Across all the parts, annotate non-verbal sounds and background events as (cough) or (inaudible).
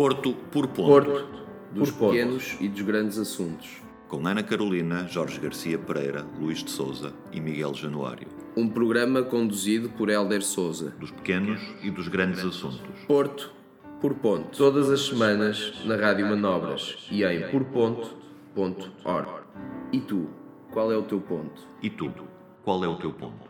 Porto por ponto. Porto, dos por pequenos e dos grandes assuntos. Com Ana Carolina, Jorge Garcia Pereira, Luís de Souza e Miguel Januário. Um programa conduzido por Hélder Souza. Dos pequenos e dos grandes assuntos. Porto por ponto. Todas as semanas na Rádio Manobras e em porponto.org. E tu, qual é o teu ponto? E tu, qual é o teu ponto?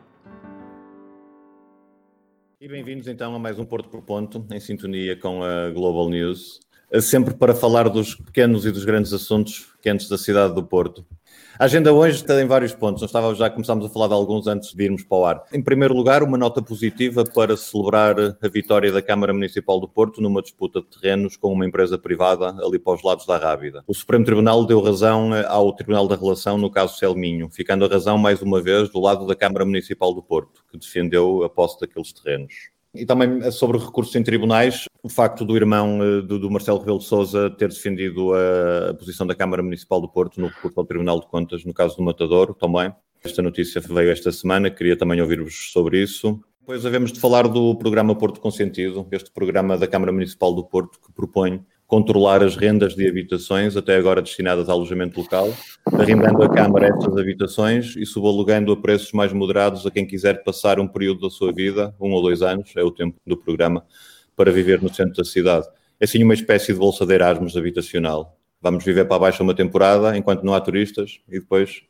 E bem-vindos então a mais um Porto por Ponto, em sintonia com a Global News, sempre para falar dos pequenos e dos grandes assuntos quentes da cidade do Porto. A agenda hoje tem vários pontos, nós já começámos a falar de alguns antes de irmos para o ar. Em primeiro lugar, uma nota positiva para celebrar a vitória da Câmara Municipal do Porto numa disputa de terrenos com uma empresa privada ali para os lados da Rábida. O Supremo Tribunal deu razão ao Tribunal da Relação no caso Selminho, ficando a razão mais uma vez do lado da Câmara Municipal do Porto, que defendeu a posse daqueles terrenos. E também sobre recursos em tribunais, o facto do irmão eh, do, do Marcelo Rebelo de Sousa ter defendido a, a, posição da Câmara Municipal do Porto no recurso ao Tribunal de Contas, no caso do Matadouro também. Esta notícia veio esta semana, queria também ouvir-vos sobre isso. Depois havemos de falar do programa Porto Consentido, este programa da Câmara Municipal do Porto que propõe controlar as rendas de habitações, até agora destinadas a alojamento local, arrendando a Câmara estas habitações e subalugando a preços mais moderados a quem quiser passar um período da sua vida, um ou dois anos, é o tempo do programa, para viver no centro da cidade. É assim uma espécie de bolsa de Erasmus habitacional. Vamos viver para baixo uma temporada enquanto não há turistas e depois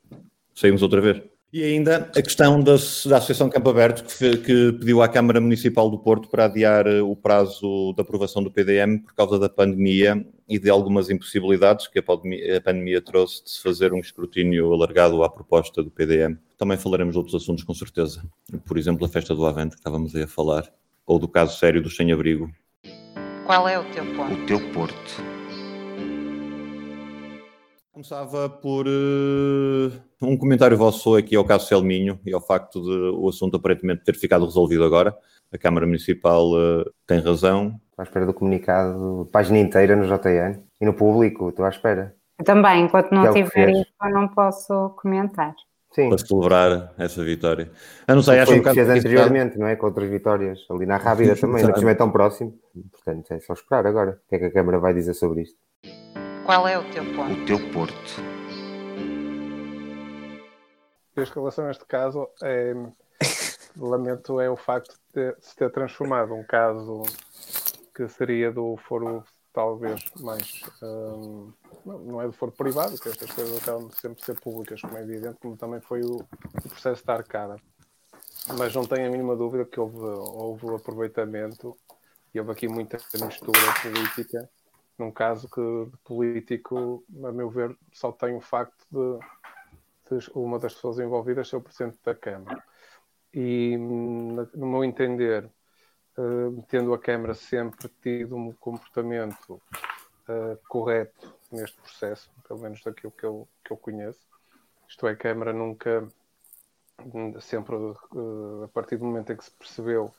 saímos outra vez. E ainda a questão da, da Associação Campo Aberto, que, que, pediu à Câmara Municipal do Porto para adiar eh, o prazo da aprovação do PDM por causa da pandemia e de algumas impossibilidades que a pandemia, a pandemia trouxe de se fazer um escrutínio alargado à proposta do PDM. Também falaremos de outros assuntos, com certeza. Por exemplo, a festa do Avante, que estávamos aí a falar, ou do caso sério do sem-abrigo. Qual é o teu ponto? O teu porto. Começava por uh, um comentário vosso aqui ao caso Selminho e ao facto de o assunto aparentemente ter ficado resolvido agora. A Câmara Municipal uh, tem razão. Estou à espera do comunicado, página inteira no JN e no público, estou à espera. Eu também, enquanto não é tiver isso, eu não posso comentar. Sim. Para celebrar essa vitória. Eu não sei, acho um que fez anteriormente, não é? Com outras vitórias. Ali na Rábida também, não é tão próximo. Portanto, é só esperar agora. O que é que a Câmara vai dizer sobre isto? Qual é o teu ponto? O teu porto. Em relação a este caso, é, lamento é o facto de se ter transformado um caso que seria do foro talvez mais um, não é do foro privado, que estas coisas acabam de sempre ser públicas, como é evidente, como também foi o, o processo da arcada. Mas não tenho a mínima dúvida que houve, houve aproveitamento e houve aqui muita mistura política num caso que de político, a meu ver, só tem o facto de, de uma das pessoas envolvidas ser o Presidente da Câmara. E, no meu entender, uh, tendo a Câmara sempre tido um comportamento uh, correto neste processo, pelo menos daquilo que eu, que eu conheço, isto é, a Câmara nunca, sempre uh, a partir do momento em que se percebeu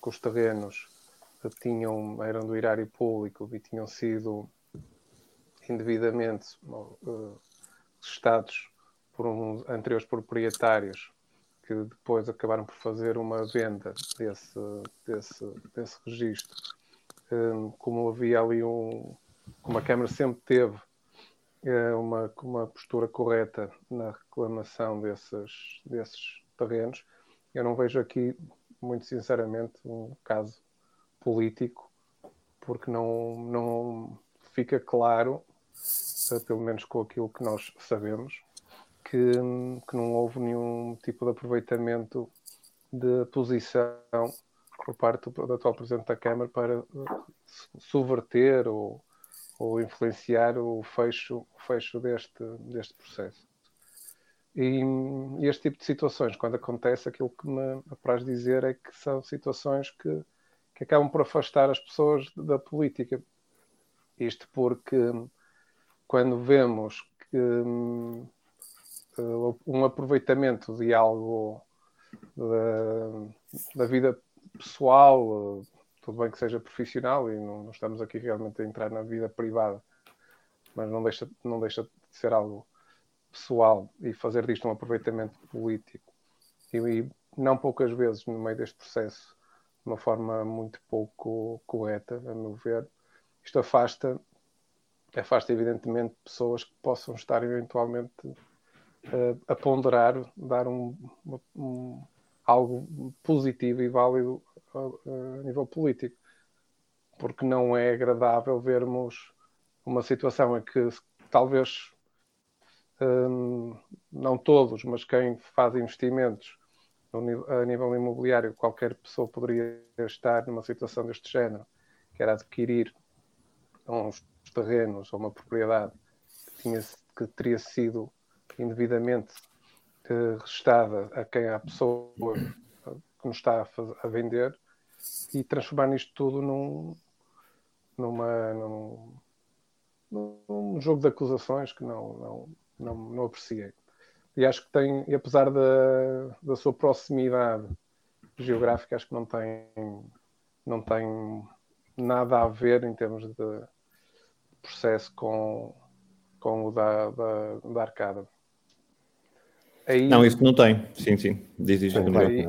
que os terrenos tinham, eram do erário público e tinham sido indevidamente uh, gestados por uns anteriores proprietários que depois acabaram por fazer uma venda desse, desse, desse registro. Um, como havia ali um. Como a Câmara sempre teve uh, uma, uma postura correta na reclamação desses, desses terrenos, eu não vejo aqui, muito sinceramente, um caso político, porque não, não fica claro, eh, pelo menos com aquilo que nós sabemos, que, que não houve nenhum tipo de aproveitamento de posição por parte do atual Presidente da Câmara para eh, subverter ou, ou influenciar o fecho, o fecho deste, deste processo. E, e, este tipo de situações, quando acontece, aquilo que me apraz dizer é que são situações que que acabam por afastar as pessoas da política. Isto porque quando vemos que um, um aproveitamento de algo da, da, vida pessoal, tudo bem que seja profissional, e não, não, estamos aqui realmente a entrar na vida privada, mas não deixa, não deixa de ser algo pessoal e fazer disto um aproveitamento político. E, e não poucas vezes no meio deste processo uma forma muito pouco correta, a meu ver, isto afasta, afasta evidentemente pessoas que possam estar eventualmente uh, a ponderar, dar um, um, algo positivo e válido a, a nível político. Porque não é agradável vermos uma situação em que talvez um, não todos, mas quem faz investimentos a nível imobiliário, qualquer pessoa poderia estar numa situação deste género, que era adquirir uns terrenos ou uma propriedade que, tinha, que teria sido indevidamente uh, restada a quem a pessoa que nos está a, fazer, a, vender e transformar isto tudo num, numa, num, num jogo de acusações que não, não, não, não apreciei. E acho que tem, e apesar da, da sua proximidade geográfica, acho que não tem, não tem nada a ver em termos de processo com, com o da, da, da arcada. Aí, não, isso não tem. Sim, sim. Diz isto. Aí,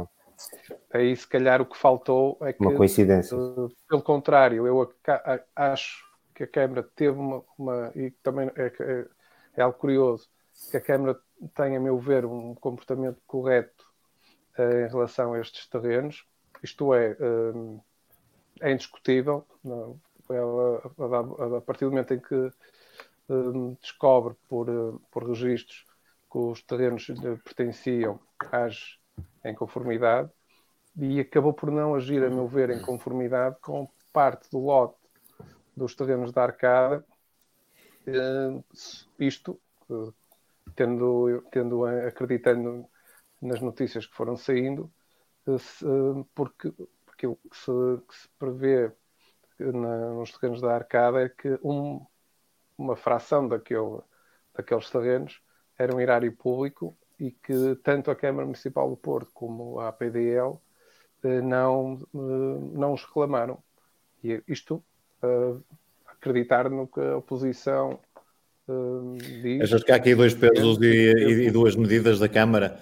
aí, se calhar, o que faltou é que. Uma coincidência. pelo contrário, eu acho que a Câmara teve uma. uma e também é, é, é, algo curioso, que a Câmara tem, a meu ver, um comportamento correto uh, em relação a estes terrenos. Isto é, uh, é indiscutível. Não, ela, a, partir do momento em que uh, descobre por, por registros que os terrenos pertenciam, age em conformidade e acabou por não agir, a meu ver, em conformidade com parte do lote dos terrenos da Arcada, isto tendo, tendo acreditando nas notícias que foram saindo, eh, eh, porque, porque o que se, que se prevê na, nos terrenos da Arcada é que um, uma fração daquele, daqueles terrenos era um erário público e que tanto a Câmara Municipal do Porto como a APDL eh, não, não os reclamaram. E isto, acreditar no que a oposição Uh, Achas que há aqui dois pesos e, e, e, duas medidas da Câmara?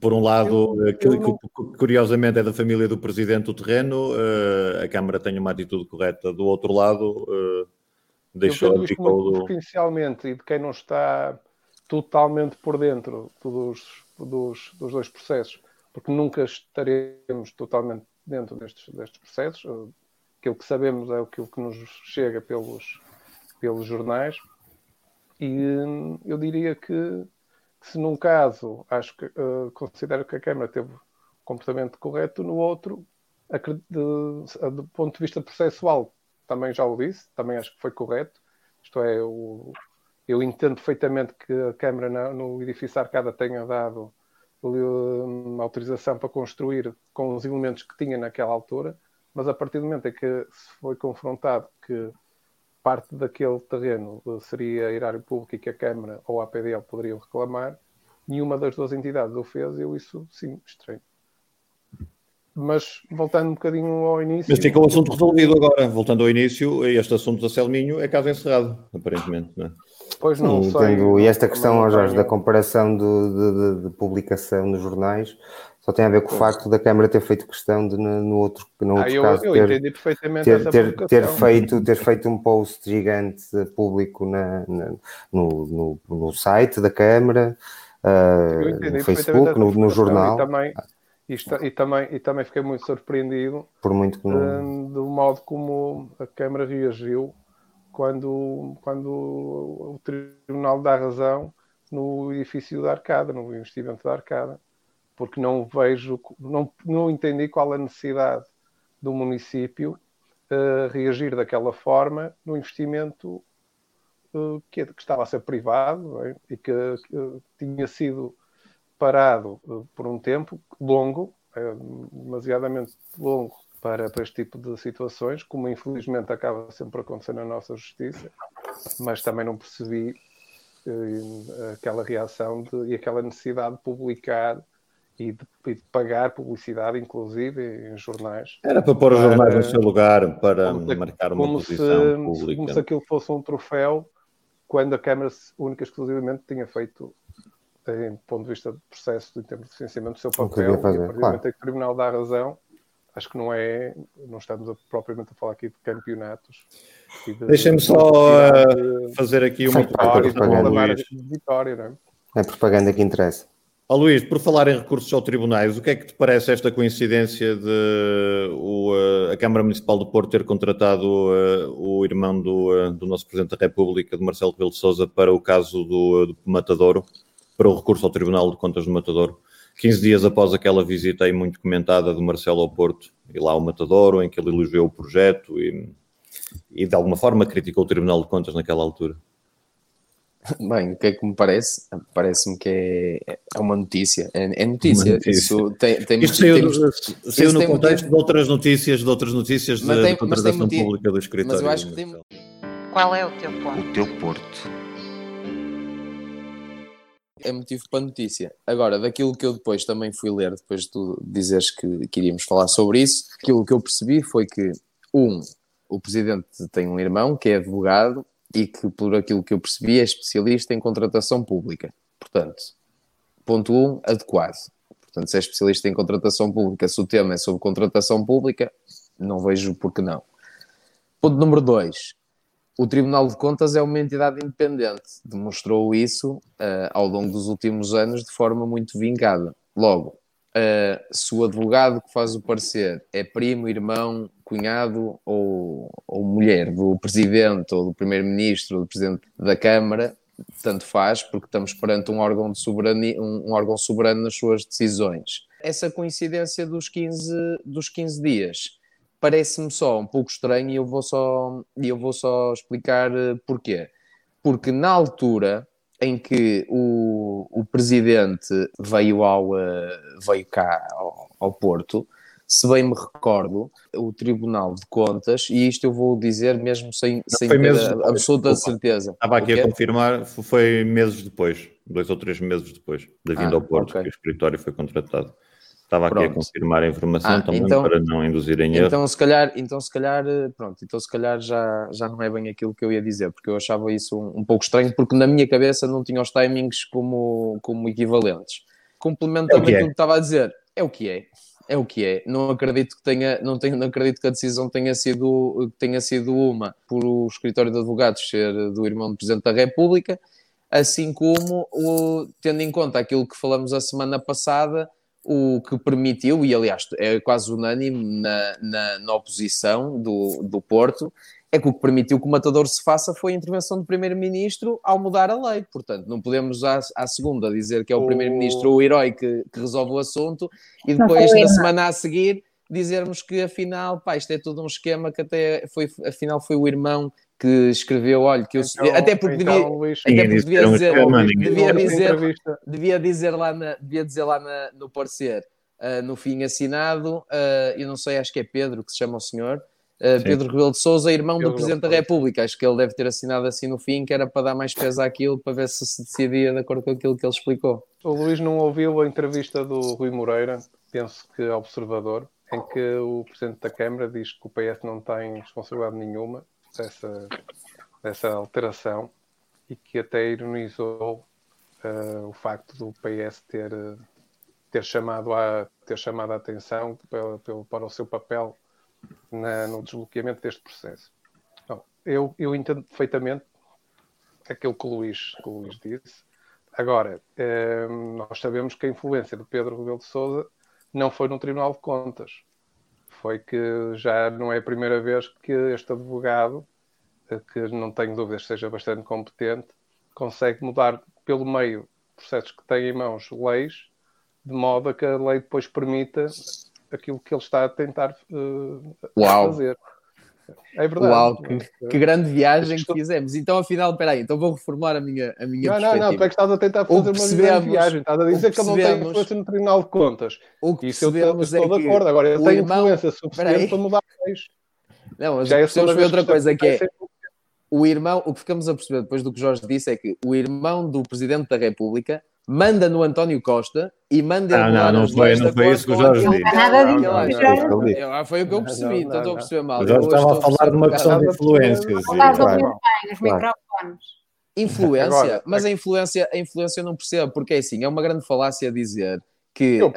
Por um lado, eu, que, eu curiosamente é da família do Presidente do terreno, uh, a Câmara tem uma atitude correta. Do outro lado, deixou ficou do... Potencialmente, e de quem não está totalmente por dentro dos, dos, dos dois processos, porque nunca estaremos totalmente dentro destes, destes processos. Aquilo que sabemos é aquilo que nos chega pelos, pelos jornais e hum, eu diria que, se num caso acho que uh, considero que a Câmara teve um comportamento correto, no outro, de, do ponto de vista processual, também já o disse, também acho que foi correto. Isto é, eu, entendo perfeitamente que a Câmara no edifício Arcada tenha dado uma autorização para construir com os elementos que tinha naquela altura, mas a partir do momento em que se foi confrontado que parte daquele terreno seria erário público e que a Câmara ou a APDL poderiam reclamar, nenhuma das duas entidades o fez, eu isso sim estranho. Mas voltando um bocadinho ao início. Mas fica o assunto resolvido agora. Voltando ao início, este assunto da Selminho é caso encerrado, aparentemente, não é? Pois não Sim, sei. E esta questão, Jorge, da comparação de, de, de, publicação nos jornais, só tem a ver com o facto da Câmara ter feito questão de, no, outro, no outro ah, eu, caso, eu ter, entendi perfeitamente ter, ter, ter, feito, ter feito um post gigante público na, na no, no, no, site da Câmara, uh, no Facebook, no, no, jornal. E também, isto, e, também, e também fiquei muito surpreendido Por muito que não... do modo como a Câmara reagiu quando, quando o Tribunal dá razão no edifício da Arcada, no investimento da Arcada porque não vejo, não, não entendi qual a necessidade do município uh, reagir daquela forma no investimento uh, que, que, estava a ser privado é? e que, tinha sido parado uh, por um tempo longo, demasiadamente longo para, para este tipo de situações, como infelizmente acaba sempre a acontecer na nossa justiça, mas também não percebi aquela reação de, e aquela necessidade de publicar e de, e de, pagar publicidade, inclusive em jornais. Era para pôr os jornais no seu lugar, para marcar uma posição se, pública. Como se aquilo fosse um troféu, quando a Câmara única exclusivamente tinha feito, em ponto de vista de processo, em termos de licenciamento, o seu papel, fazer, e a partir claro. que o Tribunal dá razão, acho que não é, não estamos a, propriamente a falar aqui de campeonatos. De, Deixem-me só uh, fazer aqui uma propaganda. Vitória, não é? é propaganda que interessa. Ó oh, Luís, por falar em recursos aos tribunais, o que é que te parece esta coincidência de o, uh, a Câmara Municipal do Porto ter contratado uh, o irmão do, uh, do, nosso Presidente da República, de Marcelo Rebelo de Sousa, para o caso do, do Matadouro, para o recurso ao Tribunal de Contas do Matadouro? 15 dias após aquela visita aí muito comentada do Marcelo ao Porto, e lá ao Matadouro, em que ele elogiou o projeto e, e de alguma forma criticou o Tribunal de Contas naquela altura. Bem, o que é que me parece? Parece-me que é, é uma notícia. É, é notícia. notícia. Isso tem, tem, Isto saiu, temos, saiu no contexto de outras notícias, de outras notícias de, tem, de contratação pública do escritório. Mas eu acho que tem... Qual é o teu ponto? O teu porto. É motivo para notícia. Agora, daquilo que eu depois também fui ler, depois de tu dizeres que, que iríamos falar sobre isso, aquilo que eu percebi foi que, um, o presidente tem um irmão que é advogado e que, por aquilo que eu percebi, é especialista em contratação pública. Portanto, ponto 1, um, adequado. Portanto, se é especialista em contratação pública, se o tema é sobre contratação pública, não vejo por que não. Ponto número 2. O Tribunal de Contas é uma entidade independente. Demonstrou isso uh, ao longo dos últimos anos de forma muito vingada. Logo, uh, se o advogado que faz o parecer é primo, irmão, cunhado ou, ou mulher do presidente ou do primeiro-ministro, do presidente da Câmara, tanto faz, porque estamos perante um órgão, de soberania, um, um, órgão soberano nas suas decisões. Essa coincidência dos 15, dos 15 dias parece-me só um pouco estranho e eu vou só, eu vou só explicar eh, porquê. Porque na altura em que o, o presidente veio, ao, eh, veio cá ao, ao Porto, se bem me recordo, o Tribunal de Contas, e isto eu vou dizer mesmo sem, sem ter absoluta depois. certeza. Estava aqui a confirmar, foi meses depois, dois ou três meses depois da vinda ah, ao Porto, okay. que o escritório foi contratado. Estava pronto. aqui a confirmar a informação ah, também então, para não induzir em erro. Então se calhar, então se calhar, pronto, então se calhar já, já não é bem aquilo que eu ia dizer, porque eu achava isso um, um pouco estranho, porque na minha cabeça não tinha os timings como, como equivalentes. Complementando é aquilo que estava a dizer, é o que é é o que é. Não acredito que tenha, não, tenho, não acredito que a decisão tenha sido, tenha sido uma por o escritório de advogados ser do irmão do Presidente da República, assim como o, tendo em conta aquilo que falamos a semana passada, o que permitiu, e aliás é quase unânime na, na, na oposição do, do Porto, é que o que permitiu que o matador se faça foi a intervenção do primeiro-ministro ao mudar a lei. Portanto, não podemos à, à segunda dizer que é o, primeiro-ministro o herói que, que, resolve o assunto e depois, na semana a seguir, dizermos que afinal, pá, isto é todo um esquema que até foi, afinal foi o irmão que escreveu, olha, que eu então, até porque então, devia, Luís, até porque devia dizer, devia dizer, devia dizer lá, na, devia dizer lá na, no parecer, uh, no fim assinado, uh, eu não sei, acho que é Pedro que se chama o senhor, Uh, Pedro Rebelo de Souza, irmão Pedro do Presidente da República. Acho que ele deve ter assinado assim no fim, que era para dar mais peso àquilo, para ver se se decidia de acordo com aquilo que ele explicou. O Luís não ouviu a entrevista do Rui Moreira, penso que é observador, em que o Presidente da Câmara diz que o PS não tem responsabilidade nenhuma dessa, dessa alteração e que até ironizou uh, o facto do PS ter, ter, chamado, a, ter chamado a atenção para, para o seu papel na, no desbloqueamento deste processo. Bom, eu, eu entendo perfeitamente aquilo que o Luís, que o Luís disse. Agora, eh, nós sabemos que a influência de Pedro Rebelo de Sousa não foi no Tribunal de Contas. Foi que já não é a primeira vez que este advogado, eh, que não tenho dúvidas seja bastante competente, consegue mudar pelo meio processos que têm em mãos leis, de modo a que a lei depois permita aquilo que ele está a tentar uh, fazer. É verdade. Uau, que, que grande viagem estou... que fizemos. Então, afinal, espera aí, então vou reformular a minha, a minha não, Não, não, tu é que estás a tentar fazer uma grande viagem. Estás a dizer que ele não tem influência no Tribunal de Contas. O que Isso eu estou, é de acordo. Agora, ele tem irmão... influência suficiente para mudar leis. Não, mas Já percebemos foi outra coisa que é o irmão, o que ficamos a perceber depois do que Jorge disse é que o irmão do Presidente da República manda no António Costa e manda ah, não, não foi, não foi isso que o Jorge disse. Nada disso. Foi o que eu percebi, então estou a perceber mal. O Jorge estava a falar de uma questão de influência. Os microfones. Influência, mas a influência, a influência eu não percebo, porque é assim, é uma grande falácia dizer que, uh,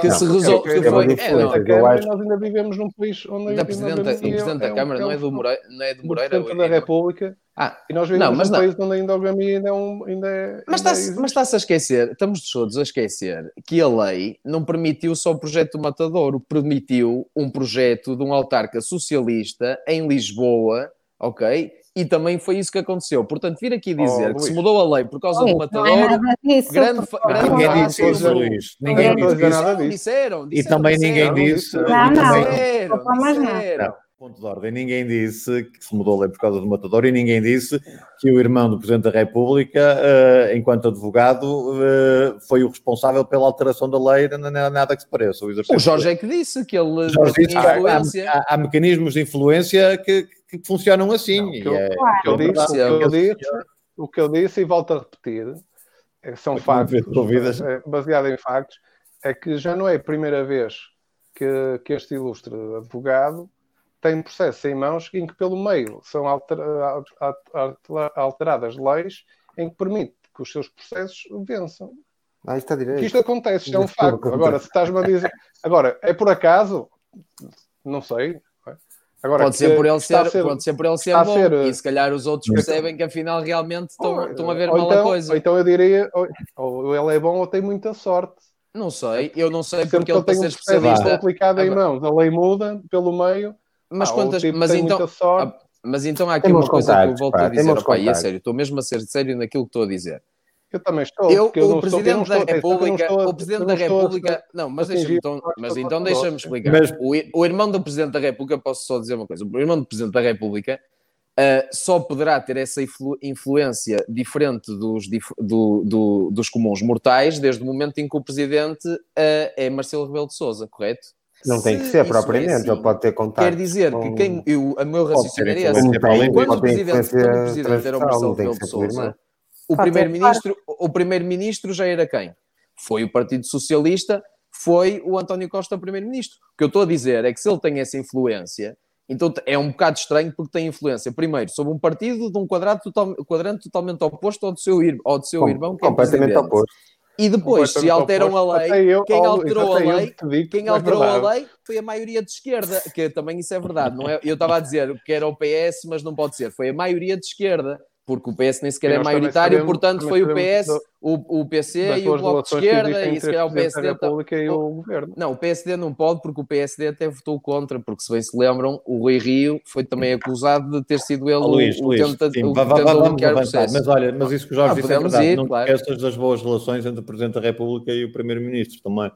que se resolve. Que foi, é, não, Câmara, acho... Nós ainda vivemos num país onde da Presidente, o Presidente da Câmara não é do Moreira, não é do Moreira. Presidente da República. Ah, e nós vivemos não, mas num não. país onde a endogamia ainda é um. Ainda é, mas está-se está a esquecer, estamos todos a esquecer que a lei não permitiu só o projeto do Matadouro, permitiu um projeto de um autarca socialista em Lisboa, ok? e também foi isso que aconteceu. Portanto, vir aqui dizer oh, que se mudou a lei por causa Luís, do matador, é grande, grande Ninguém disse isso, Luís. Ninguém disse nada disso. Disseram, disseram, E também ninguém disse. Não, não, disseram, Ponto de ordem, ninguém disse que se mudou a lei por causa do matador e ninguém disse que o irmão do Presidente da República, uh, enquanto advogado, uh, foi o responsável pela alteração da lei, não é nada que se pareça. O, o Jorge é que disse que ele Jorge disse que há, há, há, mecanismos de influência que, que funcionam assim. Não, que eu, é, o, que eu disse, o, que eu disse, o que eu disse, e volto a repetir, é são factos, é, baseado em factos, é que já não é a primeira vez que, que este ilustre advogado tem processo em mãos em que, pelo meio, são alteradas leis em que permite que os seus processos vençam. Ah, está direito. isto acontece, isto é um facto. Agora, se estás-me a dizer. Agora, é por acaso? Não sei. Agora, pode, ser por ele ser, ser, pode ser por ele ser bom ser, e se calhar os outros percebem que afinal realmente estão, estão a ver mal então, a coisa. Ou então eu diria, ou, ou, ele é bom ou tem muita sorte. Não sei, eu não sei porque ele, tem ser especialista. complicado em mãos, a lei muda pelo meio. Mas ah, quantas, tipo mas então, ah, mas então há aqui uma coisa que eu volto pá, a dizer, opa, e é sério, estou mesmo a ser sério naquilo que estou a dizer. Eu também estou. Eu, eu o Presidente da República, o Presidente da República, não, mas deixa-me então, mas então deixa-me explicar. Mas... O, o irmão do Presidente da República, posso só dizer uma coisa, o irmão do Presidente da República uh, só poderá ter essa influ, influência diferente dos, do, do, dos comuns mortais desde o momento em que o Presidente uh, é Marcelo Rebelo de Sousa, correto? Não tem que ser propriamente, é assim, ele pode ter contato. Quer dizer com... que quem, eu, a meu raciocínio é assim, quando o Presidente, quando o Presidente era o Marcelo Rebelo de Sousa, o primeiro-ministro o primeiro-ministro já era quem? Foi o Partido Socialista, foi o António Costa primeiro-ministro. O que eu estou a dizer é que se ele tem essa influência, então é um bocado estranho porque tem influência, primeiro, sobre um partido de um quadrado total, quadrante totalmente oposto ao do seu, ao do seu irmão, que é completamente oposto. E depois, se alteram a lei, eu, quem alterou a lei, quem alterou a lei foi a maioria de esquerda, que também isso é verdade, não é? Eu estava a dizer que era o PS, mas não pode ser, foi a maioria de esquerda porque o PS nem sequer é maioritário, sabemos, portanto foi o PS, do, o, o PC e o Bloco de Esquerda, e se calhar o PSD. República e o governo. Não, o PSD não pode, porque o PSD até votou contra, porque se bem se lembram, o Rui Rio foi também acusado de ter sido ele oh, Luís, o, Luís, tenta, sim, o processo. Mas olha, mas isso que o Jorge ah, disse é verdade, ir, não claro. esqueças das boas relações entre o Presidente da República e o Primeiro-Ministro também.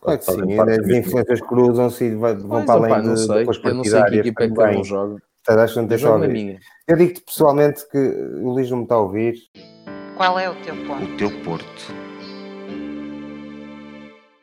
Claro que sim, as influências cruzam-se e vão para além de, sei, depois Eu não sei que equipa é que eu jogo. Portanto, acho que não deixa ouvir. Eu digo-te pessoalmente que o Luís não me está a ouvir. Qual é o teu ponto? O teu porto.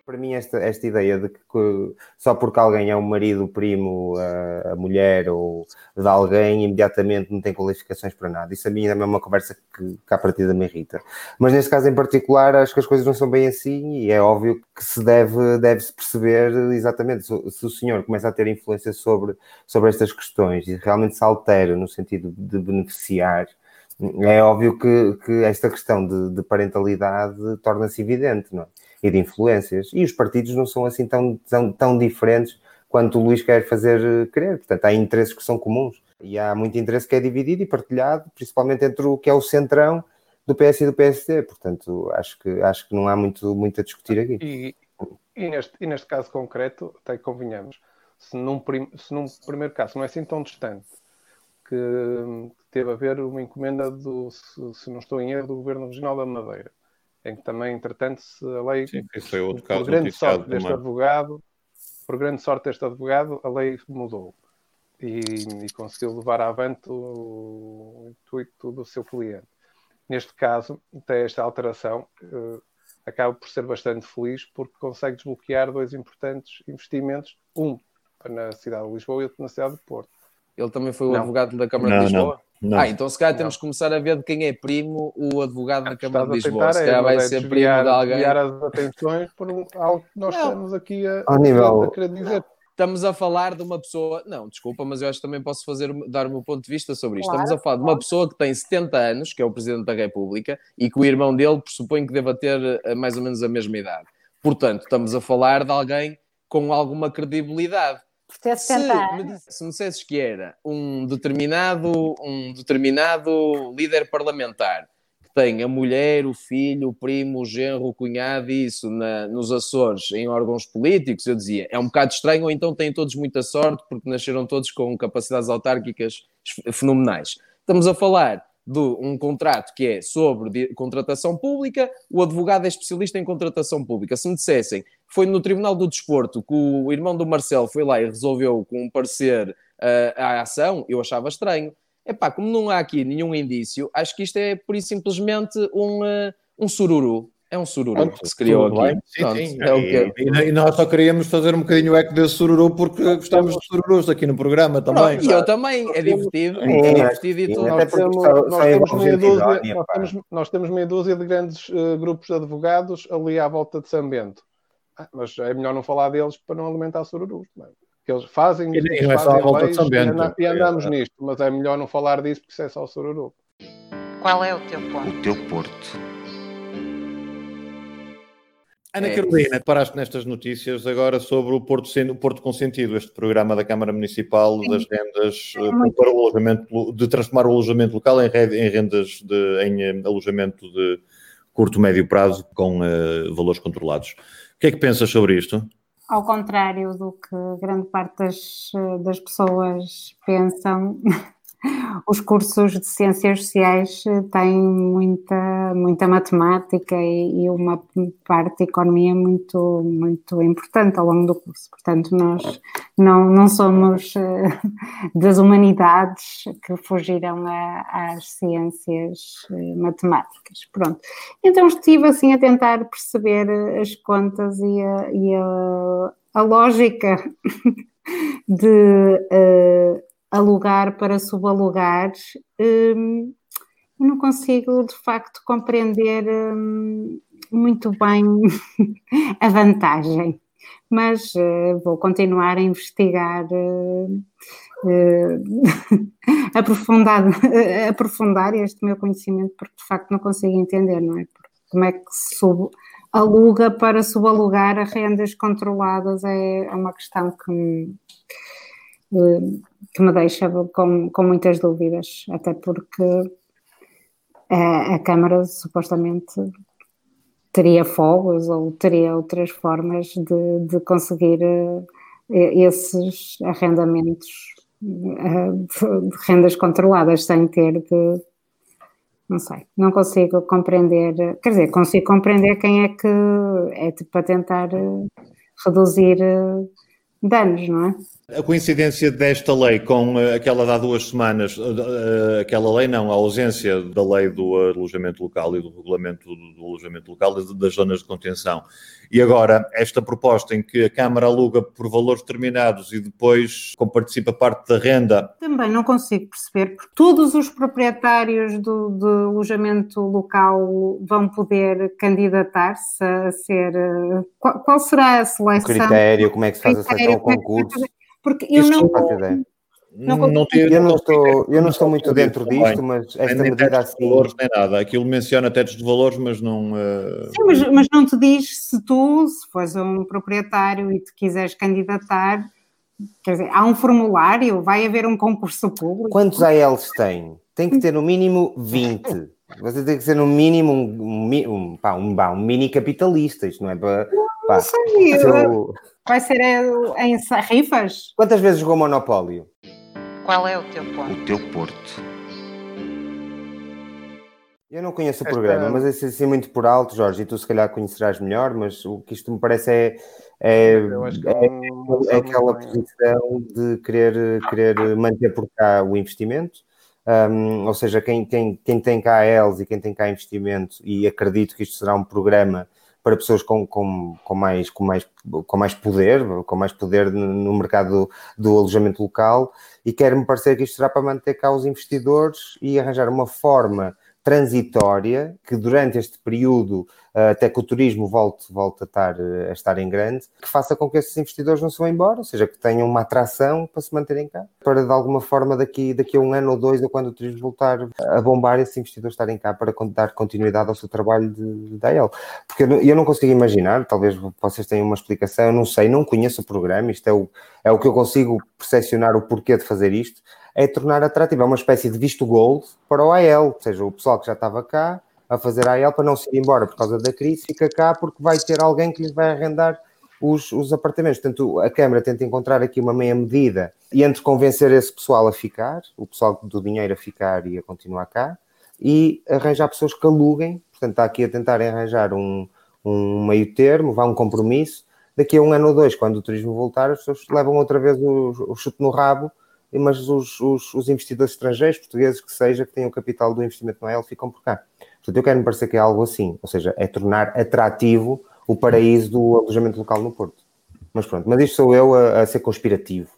Para mim, esta, esta ideia de que, que só porque alguém é um marido, primo, a, a, mulher ou de alguém, imediatamente não tem qualificações para nada. Isso a mim é uma conversa que, que à partida me irrita. Mas neste caso em particular, acho que as coisas não são bem assim e é óbvio que se deve, deve-se perceber exatamente se, se, o senhor começa a ter influência sobre, sobre estas questões e realmente se altera no sentido de beneficiar é óbvio que, que esta questão de, de parentalidade torna-se evidente, não é? E de influências. E os partidos não são assim tão, tão, tão diferentes quanto o Luís quer fazer crer. Portanto, há interesses que são comuns. E há muito interesse que é dividido e partilhado, principalmente entre o que é o centrão do PS e do PSD. Portanto, acho que, acho que não há muito, muito a discutir aqui. E, e, neste, e neste caso concreto, até convenhamos, se num, prim, se num primeiro caso não é assim tão distante, que teve a ver uma encomenda do, se, se não estou em erro, do Governo Regional da Madeira em que também, entretanto, se a lei, Sim, foi outro caso por grande sorte deste advogado, por grande sorte deste advogado, a lei mudou e, e conseguiu levar avante o, intuito do seu cliente. Neste caso, até esta alteração uh, acaba por ser bastante feliz porque consegue desbloquear dois importantes investimentos, um na cidade de Lisboa e outro na cidade de Porto. Ele também foi o não. advogado da Câmara não, de Lisboa? Não. Não. Ah, então se calhar temos que começar a ver de quem é primo o advogado da Câmara de Lisboa. Se calhar vai é ser primo de alguém. Desviar as atenções por algo que nós não. estamos aqui a, a, nível... a querer dizer. Estamos a falar de uma pessoa. Não, desculpa, mas eu acho que também posso fazer, dar o meu ponto de vista sobre isto. Claro, Estamos a falar claro. de uma pessoa que tem 70 anos, que é o Presidente da República, e que o irmão dele pressupõe que deva ter eh, mais ou menos a mesma idade. Portanto, estamos a falar de alguém com alguma credibilidade. Se me, se me dissesses que era um determinado, um determinado líder parlamentar que tem a mulher, o filho, o primo, o genro, o cunhado, isso na, nos Açores, em órgãos políticos, eu dizia, é um bocado estranho, ou então têm todos muita sorte porque nasceram todos com capacidades autárquicas fenomenais. Estamos a falar de um contrato que é sobre contratação pública, o advogado é especialista em contratação pública. Se me dissessem, foi no Tribunal do Desporto que o irmão do Marcelo foi lá e resolveu com um parecer uh, a ação, eu achava estranho. Epá, como não há aqui nenhum indício, acho que isto é por simplesmente um, uh, um sururu. É um sururu que se criou aqui. Sim, Pronto, sim. É e, e, e, nós só queríamos fazer um bocadinho eco desse sururu porque gostamos de sururus aqui no programa também. Pronto, e eu também, é divertido. É, é divertido e tudo. Nós temos, nós, temos meia dúzia, nós, temos, nós temos meia dúzia de grandes uh, grupos de advogados ali à volta de São Bento. Ah, mas é melhor não falar deles para não alimentar sururus. Que eles fazem, e, eles fazem é leis, e, andamos é, nisto, mas é melhor não falar disso porque isso é só sururu. Qual é o teu ponto? O teu porto. Ana é. Carolina, paraste nestas notícias agora sobre o Porto, o Porto Consentido, este programa da Câmara Municipal das rendas é eh, para o alojamento, de transformar o alojamento local em, em rendas de, em eh, alojamento de curto, médio prazo com uh, valores controlados. O que é que pensas sobre isto? Ao contrário do que grande parte das, das pessoas pensam, (laughs) os cursos de ciências sociais eh, têm muita, muita matemática e, e, uma parte de economia muito, muito importante ao longo do curso. Portanto, nós não, não somos uh, (laughs) das humanidades que fugiram a, às ciências uh, matemáticas. Pronto. Então estive assim a tentar perceber as contas e a, e a, a lógica (laughs) de uh, alugar para subalugar, hum, não consigo de facto compreender hum, muito bem (laughs) a vantagem, mas uh, vou continuar a investigar. Uh, uh, (laughs) aprofundar, aprofundar este meu conhecimento porque de facto não consigo entender, não é? Como é que sub, aluga para subalugar a rendas controladas é, é uma questão que me, que me deixa com, com muitas dúvidas, até porque a, a Câmara supostamente teria fogos ou teria outras formas de, de conseguir uh, esses arrendamentos de rendas controladas sem ter de não sei, não consigo compreender, quer dizer, consigo compreender quem é que é para tentar uh, reduzir danos, não é? A coincidência desta lei com eh, aquela de há duas semanas, eh, eh, aquela lei não, a ausência da lei do alojamento local e do regulamento do alojamento local das zonas de contenção. E agora, esta proposta em que a Câmara aluga por valores determinados e depois comparticipa parte da renda. Também não consigo perceber, porque todos os proprietários do, do alojamento local vão poder candidatar-se a ser. Qual, qual, será a seleção? O critério, como é que se faz a seleção ao concurso? Porque eu não. Não, não, não eu, não estou, eu não estou muito dentro disto, mas esta nem medida assim. De valores, nem nada. Aquilo menciona tetos de valores, mas não. Uh... Sim, mas, mas, não te diz se tu, se fores um proprietário e te quiseres candidatar, quer dizer, há um formulário, vai haver um concurso público. Quantos ALs tem? Tem que ter no mínimo 20. Você tem que ser no mínimo um, um, um, pá, um, um mini capitalista, isto não é para. Pá, não sei, eu... Vai ser em rifas? Quantas vezes jogou Monopólio? Qual é o teu ponto? O teu porto. Eu não conheço o Esta... programa, mas é assim muito por alto, Jorge, e tu se calhar conhecerás melhor, mas o que isto me parece é, é, é, é, é aquela posição de querer, querer manter por cá o investimento, um, ou seja, quem, quem, quem tem cá eles e quem tem cá investimento, e acredito que isto será um programa para pessoas com, com, com, mais, com, mais, com mais poder, com mais poder no mercado do, do alojamento local, e quer-me parecer que isto será para manter cá os investidores e arranjar uma forma transitória que durante este período até que o turismo volte, volte a, estar, a estar em grande, que faça com que esses investidores não se vão embora, ou seja, que tenham uma atração para se manterem cá, para de alguma forma daqui, daqui a um ano ou dois, ou quando o turismo voltar a bombar, esses investidores estarem cá para dar continuidade ao seu trabalho de, de AL. Porque eu, eu não consigo imaginar, talvez vocês tenham uma explicação, eu não sei, não conheço o programa, isto é o, é o que eu consigo percepcionar o porquê de fazer isto, é tornar atrativo, é uma espécie de visto gold para o AL, ou seja, o pessoal que já estava cá a fazer AL para não se ir embora por causa da crise, fica cá porque vai ter alguém que lhes vai arrendar os, os apartamentos. Portanto, a Câmara tenta encontrar aqui uma meia medida e entre convencer esse pessoal a ficar, o pessoal do dinheiro a ficar e a continuar cá, e arranjar pessoas que aluguem. Portanto, está aqui a tentar arranjar um, um meio termo, vá um compromisso. Daqui a um ano ou dois, quando o turismo voltar, as pessoas levam outra vez o, o chute no rabo mas os, os, os, investidores estrangeiros, portugueses que seja, que tenham capital do investimento no AEL, ficam por cá. Portanto, eu quero me parecer que é algo assim, ou seja, é tornar atrativo o paraíso do alojamento local no Porto. Mas pronto, mas isto sou eu a, a ser conspirativo.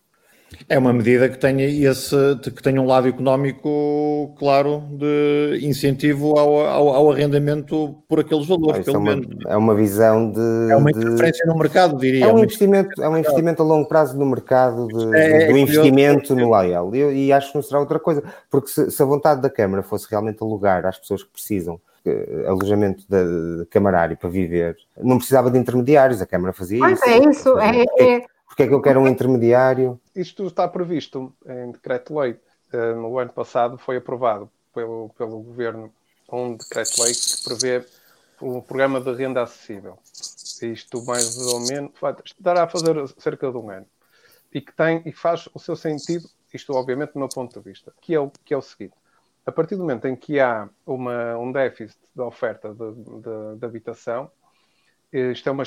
É uma medida que tenha, esse, que tenha um lado económico, claro, de incentivo ao, ao, ao arrendamento por aqueles valores, ah, pelo é uma, menos. É uma visão de. É uma de... interferência no mercado, diria. É um, investimento, é um investimento a longo prazo no mercado, de, é, do é investimento no AEL. E, e, acho que não será outra coisa, porque se, se, a vontade da Câmara fosse realmente alugar às pessoas que precisam eh, alojamento de, de camarário para viver, não precisava de intermediários, a Câmara fazia pois isso. é isso, é, é, porque é que eu quero um intermediário? Isto está previsto em decreto-lei. Eh, no ano passado foi aprovado pelo, pelo Governo um decreto-lei que prevê um programa de renda acessível. Isto mais ou menos dará a fazer cerca de um ano. E que tem e faz o seu sentido, isto obviamente do meu ponto de vista, que é o, que é o seguinte. A partir do momento em que há uma, um déficit da oferta de, de, de habitação, isto é uma.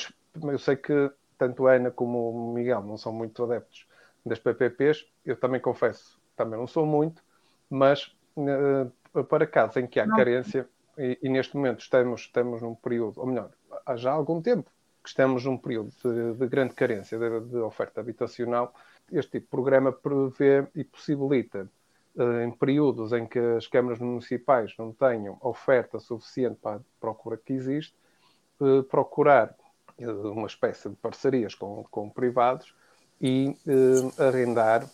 Eu sei que tanto a Ana como o Miguel não são muito adeptos das PPPs, eu também confesso, também não sou muito, mas uh, para casos em que há carência, e, e, neste momento estamos, estamos num período, ou melhor, há já algum tempo que estamos num período de, de grande carência de, de, oferta habitacional, este tipo de programa prevê e possibilita, uh, em períodos em que as câmaras municipais não tenham oferta suficiente para a procura que existe, uh, procurar uma espécie de parcerias com, com privados e eh, arrendar,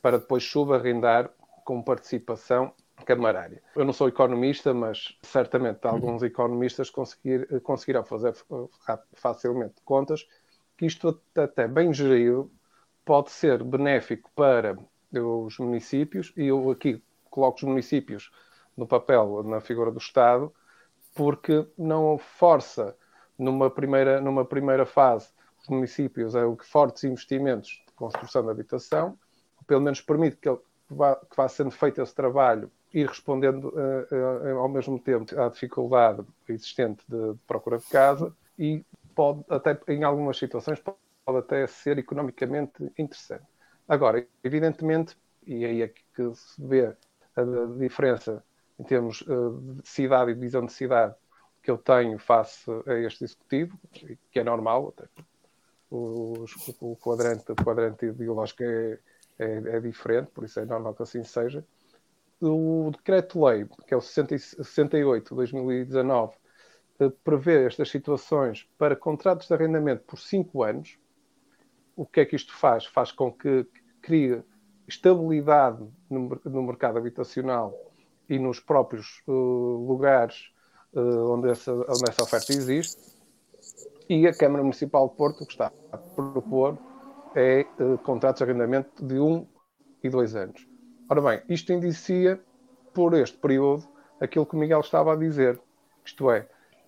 para depois subarrendar com participação camarária. Eu não sou economista, mas certamente alguns economistas conseguir, conseguirão fazer facilmente contas que isto até bem gerido pode ser benéfico para os municípios, e eu aqui coloco os municípios no papel, na figura do Estado, porque não força numa primeira, numa primeira fase, os municípios é o que fortes investimentos de construção de habitação, pelo menos permite que, vá, que vá sendo feito esse trabalho e respondendo uh, uh, ao mesmo tempo à dificuldade existente de, de, procura de casa e pode até em algumas situações pode até ser economicamente interessante. Agora, evidentemente, e aí é que se vê a, diferença em termos uh, de cidade e visão de cidade que eu tenho face a este executivo, que é normal, até o, o, quadrante, o quadrante ideológico é, é, é, diferente, por isso é normal que assim seja. O decreto-lei, que é o 68 de 2019, eh, prevê estas situações para contratos de arrendamento por 5 anos. O que é que isto faz? Faz com que crie estabilidade no, no mercado habitacional e nos próprios uh, lugares onde, essa, onde essa oferta existe, e a Câmara Municipal de Porto, o que está a propor é uh, contratos de arrendamento de um e dois anos. Ora bem, isto indicia, por este período, aquilo que o Miguel estava a dizer. Isto é,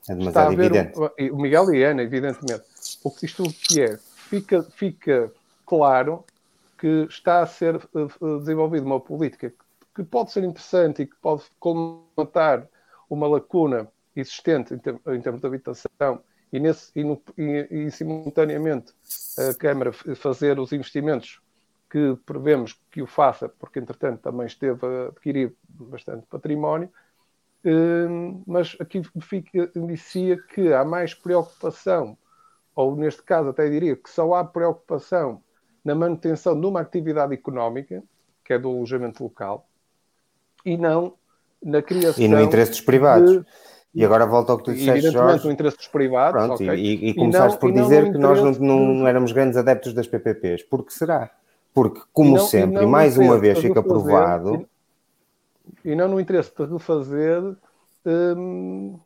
é está a haver um, o Miguel e a Ana, evidentemente. O que isto que é? Fica, fica claro que está a ser uh, desenvolvida uma política que pode ser interessante e que pode colmatar uma lacuna existente em, termos, em termos de habitação e, nesse, e, no, e, e, simultaneamente a Câmara fazer os investimentos que prevemos que o faça, porque entretanto também esteve a adquirir bastante património, hum, mas aqui fica, indicia que há mais preocupação, ou neste caso até diria que só há preocupação na manutenção de uma atividade económica, que é do alojamento local, e não na criação. E no interesse dos privados. De, E agora volta ao que tu disseste, Jorge. no interesse dos privados. Pronto, ok? e, e começaste não- por dizer que nós não, não éramos grandes adeptos das PPPs. Por que será? Porque, como E não- sempre, e mais uma vez fica refazer- provado, E, não no interesse de refazer hum,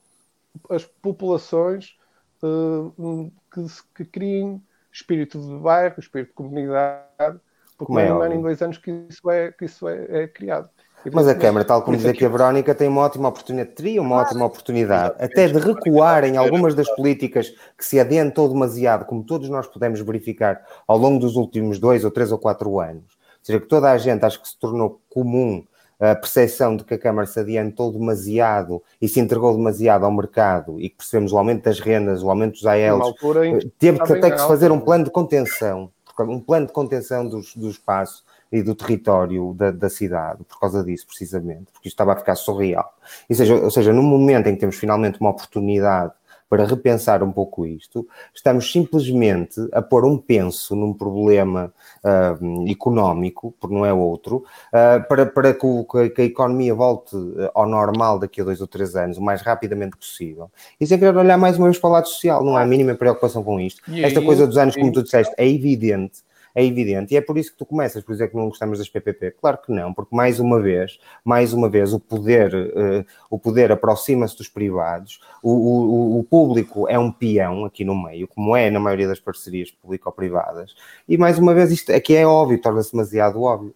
as populações hum, que, que criem espírito de bairro, espírito de comunidade, porque é não é um em dois anos que isso é, que isso é, é criado. Mas a Câmara, tal como diz aqui a Verónica, tem uma ótima oportunidade, teria uma ótima oportunidade, até de recuar em algumas das políticas que se adiantou demasiado, como todos nós pudemos verificar ao longo dos últimos dois ou três ou quatro anos. Ou seja, que toda a gente acho que se tornou comum a percepção de que a Câmara se adiantou demasiado e se entregou demasiado ao mercado e que percebemos o aumento das rendas, o aumento dos que teve que até que se fazer um é? plano de contenção, um plano de contenção dos- do espaço e do território da, da cidade, por causa disso, precisamente, porque isto estava a ficar surreal. Ou seja, ou seja, no momento em que temos finalmente uma oportunidade para repensar um pouco isto, estamos simplesmente a pôr um penso num problema ah, económico, porque não é outro, ah, para, para que, o- que a economia volte ah, ao normal daqui a dois ou três anos, o mais rapidamente possível. E sem querer olhar mais uma vez para o lado social, não há a mínima preocupação com isto. Esta coisa dos anos, como tu disseste, é evidente. É evidente, e é por isso que tu começas por dizer que não gostamos das PPP. Claro que não, porque mais uma vez, mais uma vez, o poder, eh, o poder aproxima-se dos privados, o, o- o público é um peão aqui no meio, como é na maioria das parcerias público-privadas, e mais uma vez isto aqui é óbvio, torna-se demasiado óbvio.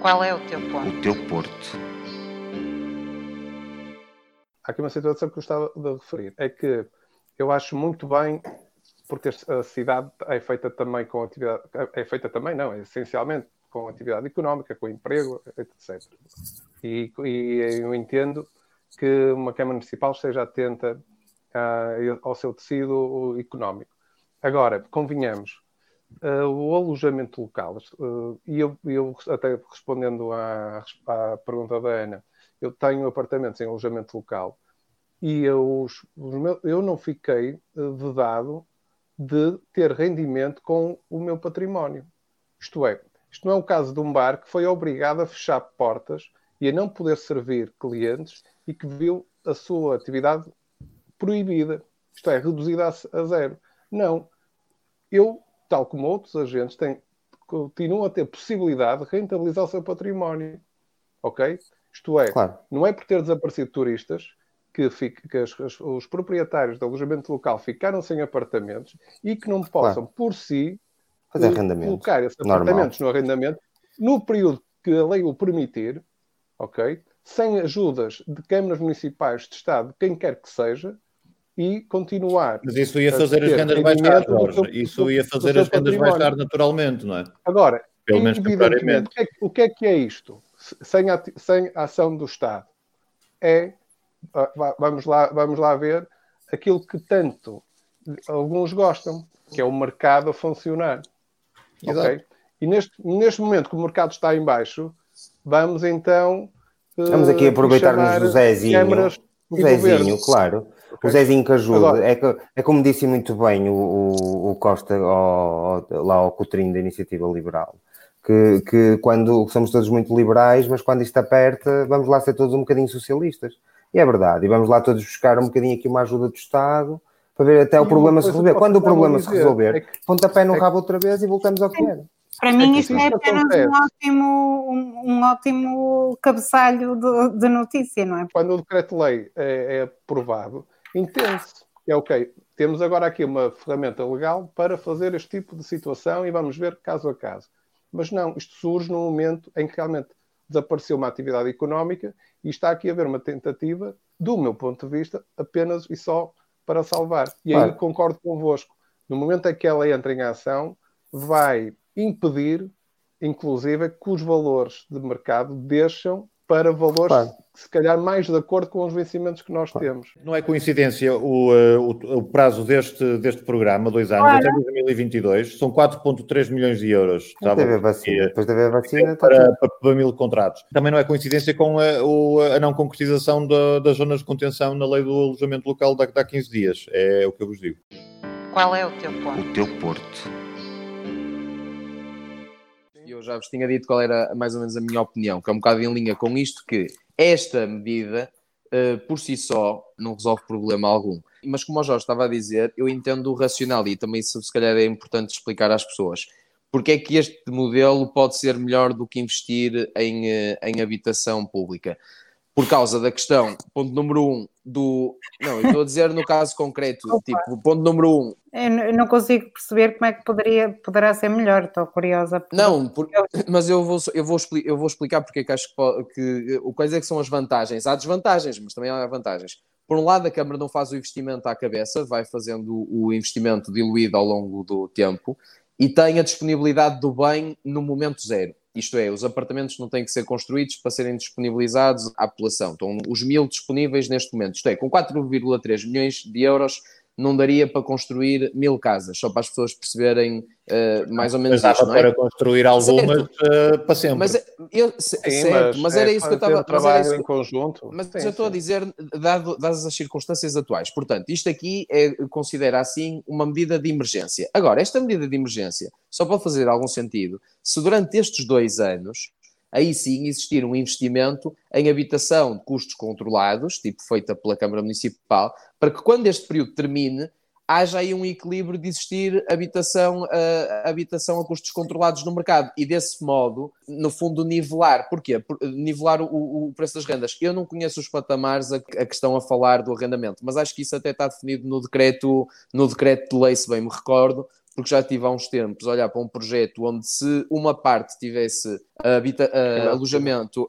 Qual é o teu ponto? O teu Porto. há aqui uma situação que eu gostava de referir. É que eu acho muito bem, porque a cidade é feita também com atividade. É feita também, não, é essencialmente com atividade económica, com emprego, etc. E, e eu entendo que uma Câmara Municipal esteja atenta ah, ao seu tecido económico. Agora, convenhamos, ah, o alojamento local, ah, e eu, eu até respondendo à, à pergunta da Ana, eu tenho apartamentos em alojamento local e eu, os- os meus- eu não fiquei vedado de ter rendimento com o meu património. Isto é, isto não é o caso de um bar que foi obrigado a fechar portas e a não poder servir clientes e que viu a sua atividade proibida, isto é, reduzida a, zero. Não. Eu, tal como outros agentes, tenho, continuo a ter possibilidade de rentabilizar o seu património. Ok? Isto é, Claro. não é por ter desaparecido turistas que, fique- que as- as- os proprietários de alojamento local ficaram sem apartamentos e que não possam, por si, colocar esses Normal. apartamentos no arrendamento no período que a lei o permitir, ok? Sem ajudas de câmaras municipais, de Estado, quem quer que seja, e continuar. Mas isso ia a fazer as rendas Jorge. seu- Isso ia fazer as rendas património. baixar naturalmente, não é? Agora, Pelo menos temporariamente. o que, é, que- o que é que é isto? Se- Sem, ati- sem ação do Estado. É, vamos lá, vamos lá ver, aquilo que tanto alguns gostam, que é o mercado a funcionar. Exato. Ok? E neste, neste momento que o mercado está em baixo, vamos então eh, Vamos aqui aproveitar-nos do Zezinho. câmaras O Zezinho, claro. Ok? O Zezinho que ajuda. Agora- É, que- é como disse muito bem o, o- o Costa ao- lá ao Coutrinho da Iniciativa Liberal. Que, que quando somos todos muito liberais, mas quando isto aperta, vamos lá ser todos um bocadinho socialistas. E é verdade. E vamos lá todos buscar um bocadinho aqui uma ajuda do Estado para ver até E o problema se resolver. Quando o problema estavam se a dizer resolver, é que- pontapé no é que- rabo outra vez e voltamos ao que era. Para mim, que isto é apenas acontece. um ótimo, um, um ótimo cabeçalho de, de notícia, não é? quando o decreto-lei é, é aprovado, entende-se. É ok, temos agora aqui uma ferramenta legal para fazer este tipo de situação e vamos ver caso a caso. Mas não, isto surge num momento em que realmente desapareceu uma atividade económica e está aqui a haver uma tentativa, do meu ponto de vista, apenas e só para salvar. E aí concordo convosco. No momento em que ela entra em ação, vai impedir, inclusive, que os valores de mercado deixam para valores Claro. se calhar mais de acordo com os vencimentos que nós temos. Não é coincidência o, eh, o- o prazo deste, deste programa, dois anos, Claro. até 2022, são 4,3 milhões de euros. A vacina. Depois teve a vacina. para, para, para mil contratos. Também não é coincidência com a, o- a não concretização da- das zonas de contenção na lei do alojamento local de há 15 dias. É o que eu vos digo. Qual é o teu ponto? O teu Porto. Já vos tinha dito qual era mais ou menos a minha opinião, que é um bocado em linha com isto, que esta medida eh, por si só, não resolve problema algum. Mas como o Jorge estava a dizer, eu entendo o racional e também isso se calhar é importante explicar às pessoas. Porque é que este modelo pode ser melhor do que investir em, eh, em habitação pública? Por causa da questão, ponto número um, do. Não, eu estou a dizer no caso concreto, tipo, ponto número um. Eu não consigo perceber como é que poderia, poderá ser melhor, estou curiosa. por- Não, por- mas eu vou, eu, vou eu vou explicar porque é que acho que, que o quais é que são as vantagens. Há desvantagens, mas também há vantagens. Por um lado, a Câmara não faz o investimento à cabeça, vai fazendo o investimento diluído ao longo do tempo e tem a disponibilidade do bem no momento zero. Isto é, os apartamentos não têm que ser construídos para serem disponibilizados à população. Estão os mil disponíveis neste momento. Isto é, com 4,3 milhões de euros não daria para construir mil casas, só para as pessoas perceberem eh, mais ou menos Mas dava isto, não é? para construir algumas eh, para sempre. Mas, é- eu, se- Sim, certo, mas, era é isso que eu estava. Era trabalho isso em conjunto. mas Sim, eu estou a dizer, dado, dadas as circunstâncias atuais. Portanto, isto aqui é, considera assim uma medida de emergência. Agora, esta medida de emergência só pode fazer algum sentido se durante estes dois anos aí sim existir um investimento em habitação de custos controlados, tipo feita pela Câmara Municipal, para que quando este período termine, haja aí um equilíbrio de existir habitação, ah, habitação a custos controlados no mercado e desse modo, no fundo, nivelar. Porquê? Por- nivelar o, o preço das rendas. Eu não conheço os patamares a, a que estão a falar do arrendamento, mas acho que isso até está definido no decreto, no decreto de lei, se bem me recordo, porque já tive há uns tempos a olhar para um projeto onde se uma parte tivesse habita- alojamento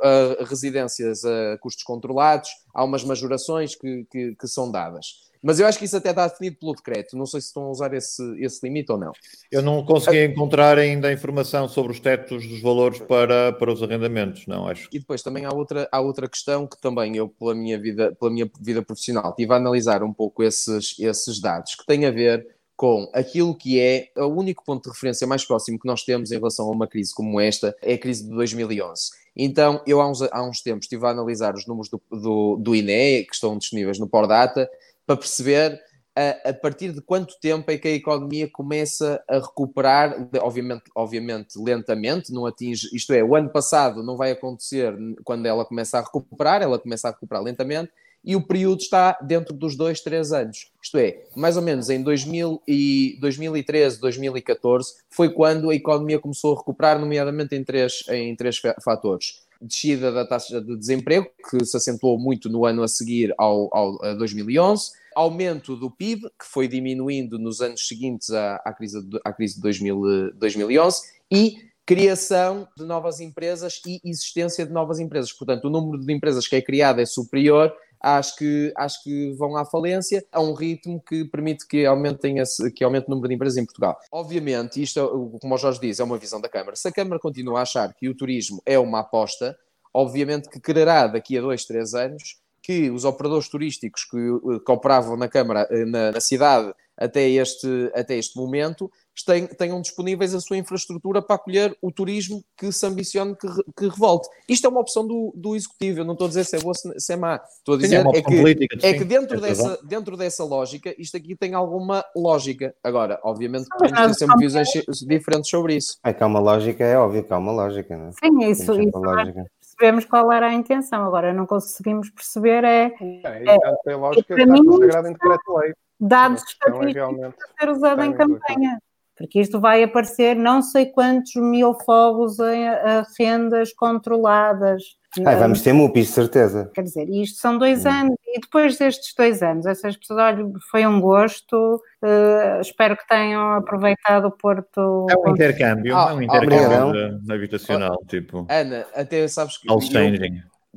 residências a custos controlados, há umas majorações que, que, que são dadas. Mas eu acho que isso até está definido pelo decreto. Não sei se estão a usar esse, esse limite ou não. Eu não consegui encontrar ainda informação sobre os tetos dos valores para, para os arrendamentos, não, acho. E depois também há outra, há outra questão que também eu, pela minha vida, pela minha vida profissional, estive a analisar um pouco esses, esses dados, que têm a ver com aquilo que é o único ponto de referência mais próximo que nós temos em relação a uma crise como esta, é a crise de 2011. Então, eu há uns, há uns tempos estive a analisar os números do, do, do INE, que estão disponíveis no Pordata, para perceber a, a partir de quanto tempo é que a economia começa a recuperar, obviamente, obviamente lentamente, não atinge, isto é, o ano passado não vai acontecer quando ela começa a recuperar, ela começa a recuperar lentamente, e o período está dentro dos dois, três anos. Isto é, mais ou menos em 2000 e 2013, 2014, foi quando a economia começou a recuperar, nomeadamente em três, em três fa- fatores. Descida da taxa de desemprego, que se acentuou muito no ano a seguir ao, ao a 2011, aumento do PIB, que foi diminuindo nos anos seguintes à, à crise, de, à crise de 2000, 2011, e criação de novas empresas e existência de novas empresas. Portanto, o número de empresas que é criado é superior às que, às que vão à falência, a um ritmo que permite que, aumentem esse, que aumente o número de empresas em Portugal. Obviamente, isto, é como o Jorge diz, é uma visão da Câmara. Se a Câmara continua a achar que o turismo é uma aposta, obviamente que quererá daqui a dois, três anos que os operadores turísticos que, eh, que operavam na Câmara, eh, na, na cidade, até este, até este momento, tenham disponíveis a sua infraestrutura para acolher o turismo que se ambicione que, re- que revolte. Isto é uma opção do, do Executivo, eu não estou a dizer se é boa se se é má. Estou a Sim, dizer é uma é opção que, política, é sim, que dentro, razão. dessa, dentro dessa lógica, isto aqui tem alguma lógica. Agora, obviamente, Mas podemos ter nós sempre visões diferentes sobre isso. É que há uma lógica, é óbvio que há uma lógica, não é? Sim, Temos isso, isso lógica. percebemos qual era a intenção, agora não conseguimos perceber é É, tanto tem lógica para está mim, consagrado em decreto-lei. dados A questão é estatísticos a ser usado em campanha. Porque isto vai aparecer não sei quantos mil fogos em a rendas controladas. Ah, vamos ter MUPIs, certeza. Quer dizer, isto são dois Hum. anos, e depois destes dois anos, essas pessoas, olha, foi um gosto, eh, espero que tenham aproveitado o Porto. É um intercâmbio, Ah, é um intercâmbio de- habitacional, tipo, Ana, até sabes que eu-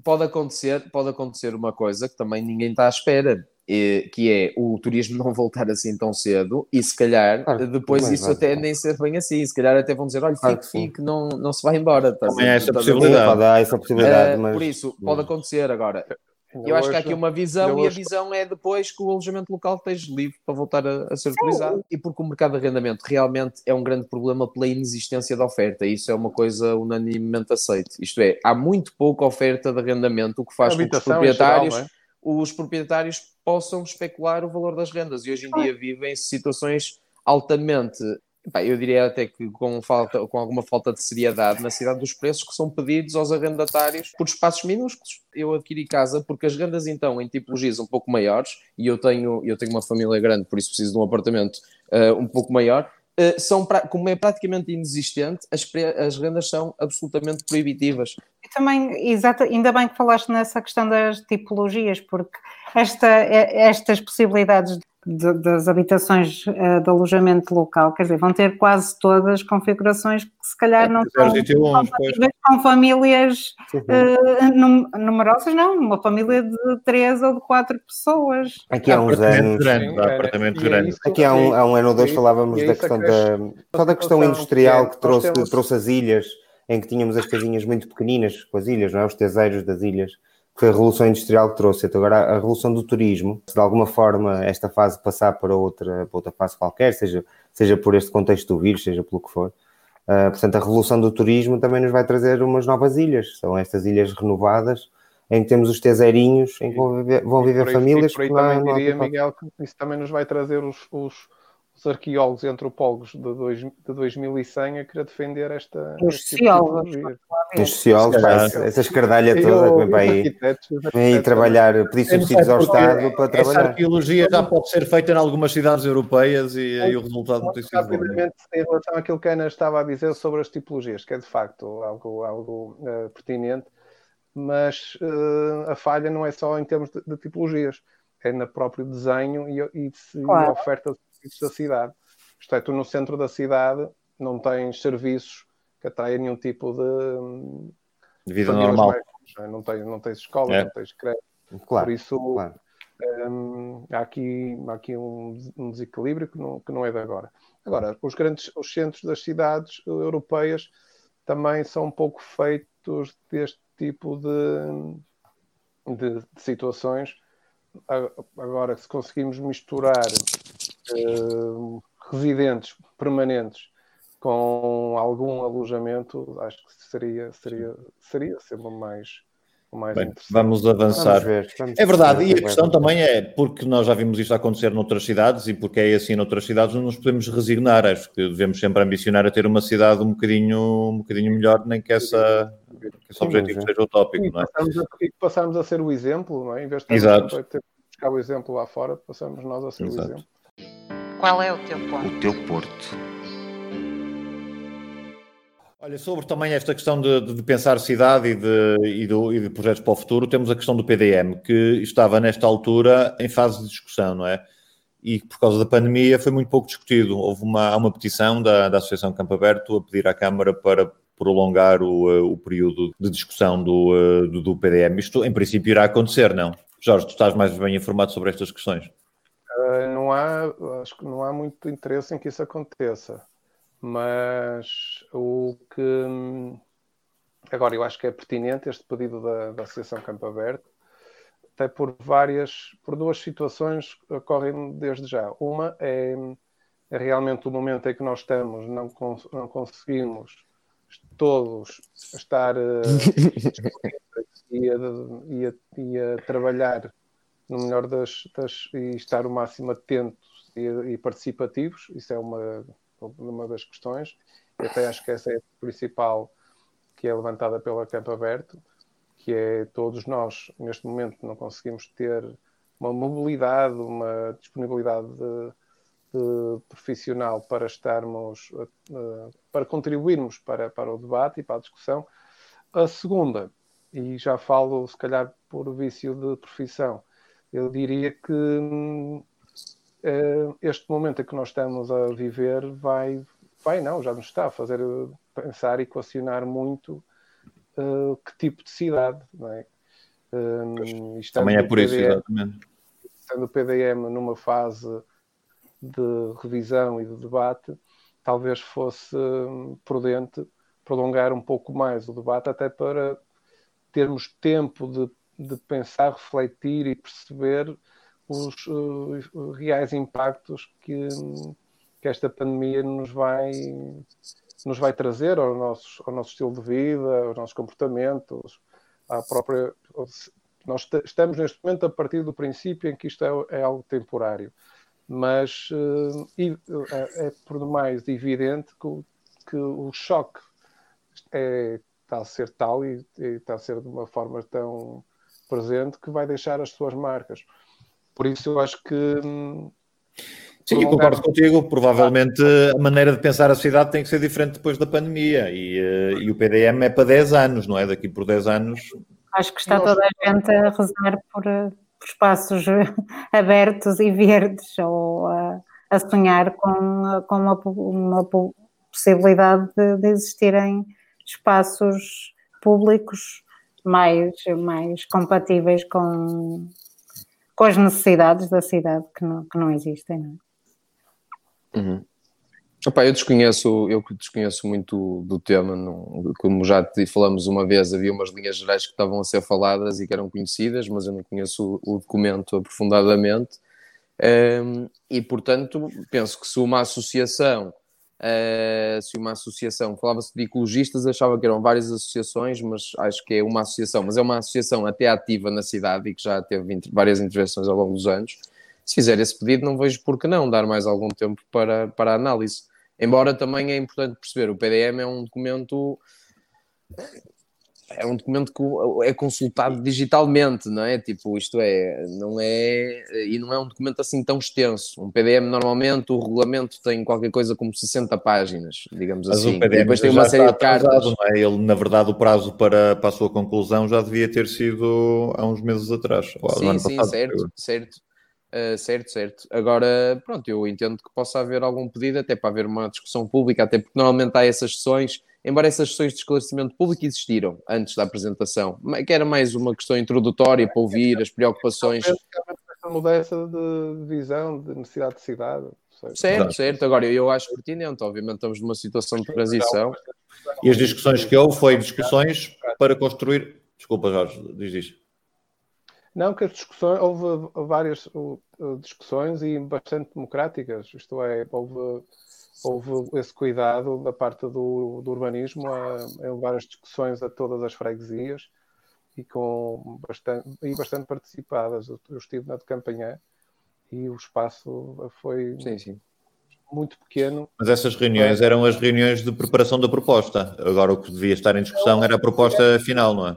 pode acontecer, pode acontecer uma coisa que também ninguém está à espera, que é o turismo não voltar assim tão cedo e se calhar Claro, depois isso vai. até nem ser bem assim, se calhar até vão dizer, olha, Claro fique, fique, não, não se vai embora. estás a- Também há essa possibilidade. Pode dar essa possibilidade, Eh, mas... Por isso, pode acontecer agora. Ainda Eu acho que há aqui uma visão e a visão é depois que o alojamento local esteja livre para voltar a, a ser utilizado. E porque o mercado de arrendamento realmente é um grande problema pela inexistência de oferta. Isso é uma coisa unanimemente aceite. Isto é, há muito pouca oferta de arrendamento, o que faz com que os geral, proprietários, é? Os proprietários possam especular o valor das rendas. E hoje em dia vivem situações altamente Pá, eu diria até que com, falta, com alguma falta de seriedade na cidade dos preços que são pedidos aos arrendatários por espaços minúsculos. Eu adquiri casa porque as rendas então em tipologias um pouco maiores, e eu tenho, eu tenho uma família grande, por isso preciso de um apartamento uh, um pouco maior, uh, são, como é praticamente inexistente, as, as rendas são absolutamente proibitivas. E também, exato, ainda bem que falaste nessa questão das tipologias, porque esta, estas possibilidades de, das habitações uh, de alojamento local, quer dizer, vão ter quase todas configurações que se calhar é, não são com famílias uh, numerosas, não, uma família de três ou de quatro pessoas. Aqui há uns anos. Grande, apartamento grande. Aqui há um, há um ano ou dois falávamos da questão da, só da questão industrial que trouxe, trouxe as ilhas, em que tínhamos as casinhas muito pequeninas com as ilhas, não é? Os teseiros das ilhas foi a revolução industrial que trouxe. Então, agora, a revolução do turismo, se de alguma forma esta fase passar para outra, para outra fase qualquer, seja, seja por este contexto do vírus, seja pelo que for, uh, portanto, a revolução do turismo também nos vai trazer umas novas ilhas. São estas ilhas renovadas, em que temos os teseirinhos, em que vão viver, vão viver aí, famílias. E por aí também diria, Miguel, que isso também nos vai trazer os, os os arqueólogos e antropólogos de, dois, de 2100 a querer defender esta. Os tipo sociólogos. Os sociólogos, essa escardalha toda que vem para aí. Vem aí trabalhar, pedir subsídios ao Estado para trabalhar. Essa arqueologia já pode ser feita em algumas cidades europeias e aí o resultado não tem sido Rapidamente, em relação àquilo que a Ana estava a dizer sobre as tipologias, que é de facto algo, algo uh, pertinente, mas uh, a falha não é só em termos de, de tipologias, é no próprio desenho e, e, claro. e oferta de serviços da cidade. Isto é, tu no centro da cidade não tens serviços que atraem nenhum tipo de, de vida normal. É? não, tens, não tens escola, é. não tens crédito. Claro, Por isso claro. hum, há aqui, há aqui um, um, desequilíbrio que não, que não é de agora. Agora, os grandes os centros das cidades europeias também são um pouco feitos deste tipo de, de, de situações. Agora, se conseguimos misturar residentes permanentes com algum alojamento, acho que seria, seria, seria sempre mais, mais Bem, vamos avançar. Vamos ver, vamos é verdade, e a questão também é, porque nós já vimos isto acontecer noutras cidades, e porque é assim noutras cidades, não nos podemos resignar. Acho que devemos sempre ambicionar a ter uma cidade um bocadinho, um bocadinho melhor, nem que, essa, que esse objetivo seja utópico, e não é? A, e passarmos a ser o exemplo, não é? Em vez de ter buscar o exemplo lá fora, passamos nós a ser Exato. o exemplo. Qual é o teu ponto? O teu Porto. Olha, sobre também esta questão de, de pensar cidade e de, e, do, e de projetos para o futuro, temos a questão do PDM, que estava nesta altura em fase de discussão, não é? E por causa da pandemia foi muito pouco discutido. Houve uma, uma petição da, da Associação Campo Aberto a pedir à Câmara para prolongar o, eh, o período de discussão do, eh, do, do PDM. Isto, em princípio, irá acontecer, não? Jorge, tu estás mais bem informado sobre estas questões? Uh, não há, acho que não há muito interesse em que isso aconteça, mas o que agora eu acho que é pertinente este pedido da, da Associação Campo Aberto, até por várias, por duas situações que ocorrem desde já. Uma é, é realmente o momento em que nós estamos, não, cons não conseguimos todos estar uh, (laughs) e, a, e, a, e a trabalhar no melhor das, das, e estar o máximo atentos e, e, participativos, isso é uma, uma das questões, e até acho que essa é a principal que é levantada pela Campo Aberto, que é todos nós, neste momento, não conseguimos ter uma mobilidade, uma disponibilidade de, de profissional para estarmos, uh, para contribuirmos para, para o debate e para a discussão. A segunda, e já falo se calhar por vício de profissão, eu diria que uh, este momento que nós estamos a viver vai, vai não, já nos está a fazer pensar e equacionar muito uh, que tipo de cidade, não é? Um, também é por PDM, isso, exatamente. Estando o PDM numa fase de revisão e de debate, talvez fosse prudente prolongar um pouco mais o debate, até para termos tempo de de pensar, refletir e perceber os uh, reais impactos que, que esta pandemia nos vai, nos vai trazer ao nosso, ao nosso estilo de vida, aos nossos comportamentos, à própria. Nós estamos neste momento a partir do princípio em que isto é, é algo temporário. mas é por demais evidente que o, que o choque é, está a ser tal e, e está a ser de uma forma tão presente que vai deixar as suas marcas. Por isso eu acho que. Hum, Sim, eu concordo contigo. Provavelmente a maneira de pensar a cidade tem que ser diferente depois da pandemia. E, uh, e o PDM é para 10 anos, não é? Daqui por 10 anos. Acho que está toda a gente a rezar por, eh, por espaços abertos e verdes ou a, a sonhar com, com uma, uma possibilidade de, de existirem espaços públicos mais, mais compatíveis com, com as necessidades da cidade que não, que não existem. Não é? uhum. Opa, eu desconheço, eu desconheço muito do tema, não, como já te falamos uma vez, havia umas linhas gerais que estavam a ser faladas e que eram conhecidas, mas eu não conheço o, o documento aprofundadamente. Um, e portanto, penso que se uma associação Uh, se uma associação, falava-se de ecologistas, achava que eram várias associações, mas acho que é uma associação, mas é uma associação até ativa na cidade e que já teve várias intervenções ao longo dos anos. Se fizer esse pedido, não vejo por que não dar mais algum tempo para, para análise. Embora também é importante perceber, o PDM é um documento é um documento que é consultado digitalmente, não é? Tipo, isto é, não é, e não é um documento assim tão extenso. Um PDM normalmente, o regulamento tem qualquer coisa como 60 páginas, digamos Mas assim. O PDM e depois tem uma série de cartas. Não é? Ele, na verdade, o prazo para, para a sua conclusão já devia ter sido há uns meses atrás. Sim, sim, passado, certo, certo. Uh, certo, certo. Agora, pronto, eu entendo que possa haver algum pedido até para haver uma discussão pública, até porque normalmente há essas sessões embora essas sessões de esclarecimento público existiram antes da apresentação, que era mais uma questão introdutória para ouvir as preocupações. Essa mudança de visão, de necessidade de cidade. Certo, certo. Agora, eu acho pertinente. Obviamente, estamos numa situação de transição. E as discussões que houve foi discussões para construir. Desculpa, Jorge, diz isto. Não, que as discussões, houve várias discussões e bastante democráticas, isto é, houve houve esse cuidado da parte do, do urbanismo a, a levar as discussões a todas as freguesias e com bastante, e bastante participadas. Eu, eu estive na de Campanhã e o espaço foi sim, sim. muito pequeno. Mas essas reuniões eram as reuniões de preparação da proposta. Agora o que devia estar em discussão era a proposta final, não é?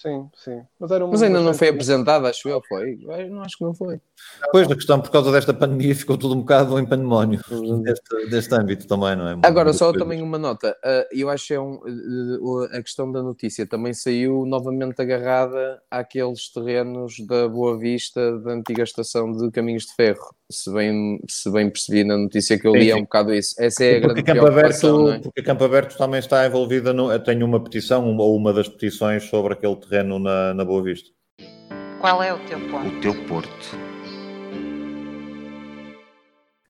Sim, sim. Mas, era Mas ainda não foi apresentada, acho eu, foi? Eu não acho que não foi. Pois, a questão, por causa desta pandemia, ficou tudo um bocado em pandemónio (laughs) deste, deste âmbito também, não é? Agora, só coisas. também uma nota. Uh, eu acho que é um, a questão da notícia também saiu novamente agarrada àqueles terrenos da Boa Vista, da antiga estação de Caminhos de Ferro. Se bem, se bem percebi na notícia que eu li, é um bocado isso. Essa é a grande Campo Aberto, é? Porque Campo Aberto também está envolvida, no, tenho uma petição, ou uma das petições sobre aquele terreno na, na Boa Vista. Qual é o teu ponto? O teu porto.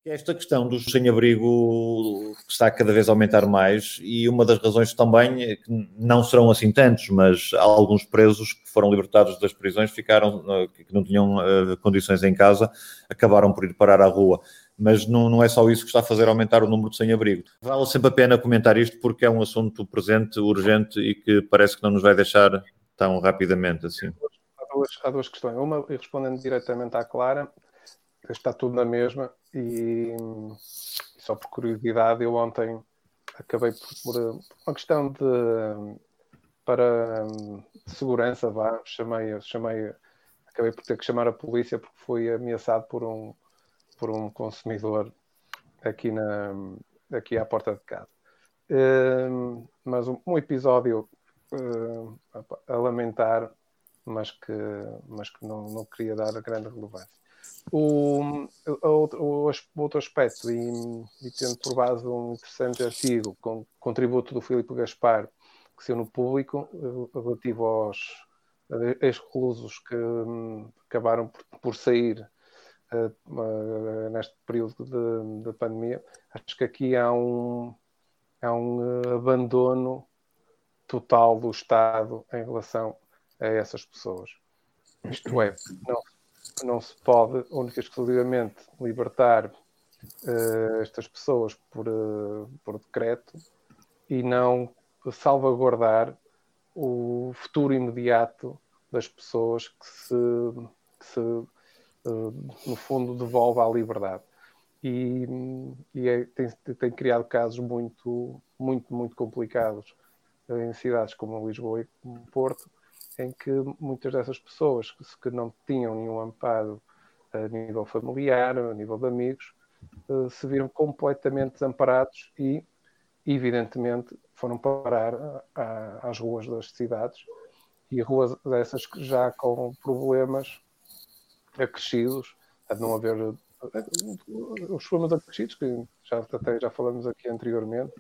Esta questão dos sem-abrigo está cada vez a aumentar mais e uma das razões também é que não serão assim tantos, mas alguns presos que foram libertados das prisões ficaram, eh, que não tinham uh, condições em casa, acabaram por ir parar à rua. Mas não, não é só isso que está a fazer aumentar o número de sem-abrigo. Vale sempre a pena comentar isto porque é um assunto presente, urgente e que parece que não nos vai deixar tão rapidamente assim. Há duas, há duas questões. Uma, respondendo diretamente à Clara, está tudo na mesma e, só por curiosidade eu ontem acabei por, por uma questão de para de segurança vá, chamei, chamei acabei por ter que chamar a polícia porque fui ameaçado por um por um consumidor aqui na aqui à porta de casa uh, mas um, um episódio uh, a, lamentar mas que mas que não, não queria dar grande relevância. O, o, o outro aspecto, e, e, tendo por base um interessante artigo com contributo do Filipe Gaspar, que saiu no público, eh, relativo aos ex-reclusos que um, acabaram por, por sair uh, uh, neste período de, pandemia, acho que aqui há um, há um abandono total do Estado em relação a essas pessoas. Isto é, não não se pode única e exclusivamente libertar uh, estas pessoas por, uh, por decreto e não salvaguardar o futuro imediato das pessoas que se, que se no fundo, devolve à liberdade. E, e é, tem, tem, criado casos muito, muito, muito complicados em cidades como Lisboa e como Porto, em que muitas dessas pessoas que, que não tinham nenhum amparo a nível familiar, a nível de amigos, uh, se viram completamente desamparados e, evidentemente, foram parar às ruas das cidades. E ruas dessas que já com problemas acrescidos, a não haver uh, os problemas acrescidos, que já, até já falamos aqui anteriormente,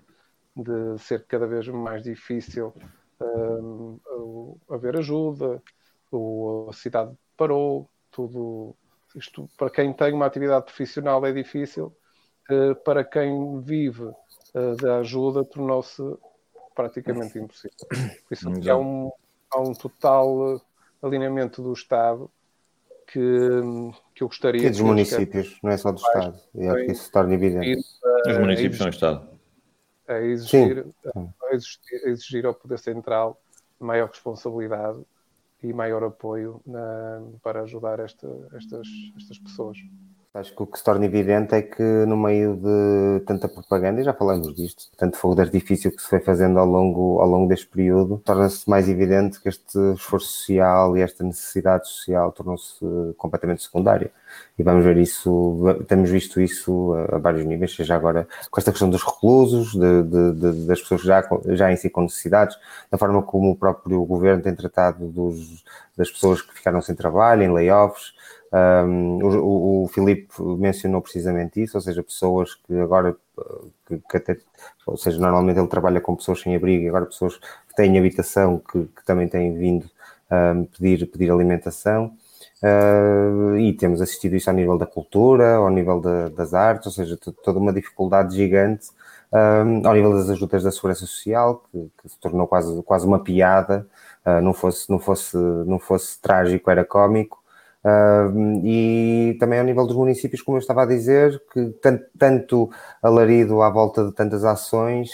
de ser cada vez mais difícil uh, haver ajuda, o, a cidade parou, tudo isto para quem tem uma atividade profissional é difícil, uh, para quem vive uh, da ajuda tornou-se praticamente impossível. Por isso há um, há um total alinhamento do Estado que, que eu gostaria... Que dos municípios, não é só do Estado. E acho que isso se torna evidente. Os municípios são Estado a exigir, a exigir, a exigir ao Poder Central maior responsabilidade e maior apoio na, para ajudar esta, estas, estas pessoas. Acho que o que se torna evidente é que no meio de tanta propaganda, e já falamos disto, tanto fogo de artifício que se foi fazendo ao longo, ao longo deste período, torna-se mais evidente que este esforço social e esta necessidade social tornou-se completamente secundária. E vamos ver isso, temos visto isso a, a, vários níveis, seja agora com esta questão dos reclusos, de, de, de, das pessoas já, já em si com necessidades, da forma como o próprio governo tem tratado dos, das pessoas que ficaram sem trabalho, em layoffs, um, o, o Filipe mencionou precisamente isso, ou seja, pessoas que agora, que, que, até, ou seja, normalmente ele trabalha com pessoas sem abrigo e agora pessoas que têm habitação que, que também têm vindo um, pedir, pedir alimentação. Uh, e temos assistido isso ao nível da cultura, ao nível da, das artes, ou seja, toda uma dificuldade gigante um, ao nível das ajudas da segurança social, que, que se tornou quase, quase uma piada, uh, não, fosse, não, fosse, não fosse trágico, era cómico. Uh, e também ao nível dos municípios, como eu estava a dizer, que tanto, tanto alarido à volta de tantas ações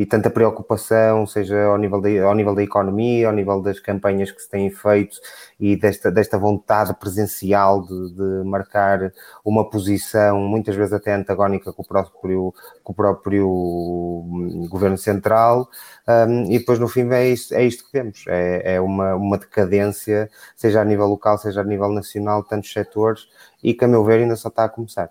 e tanta preocupação, seja ao nível, da, ao nível da economia, ao nível das campanhas que se têm feito e desta, desta vontade presencial de, de marcar uma posição, muitas vezes até antagónica com o próprio, com o próprio hum, governo central. Um, e depois no fim é isto, é isto que vemos, é, é uma, uma decadência, seja a nível local, seja a nível nacional, tantos setores, e que a meu ver ainda só está a começar.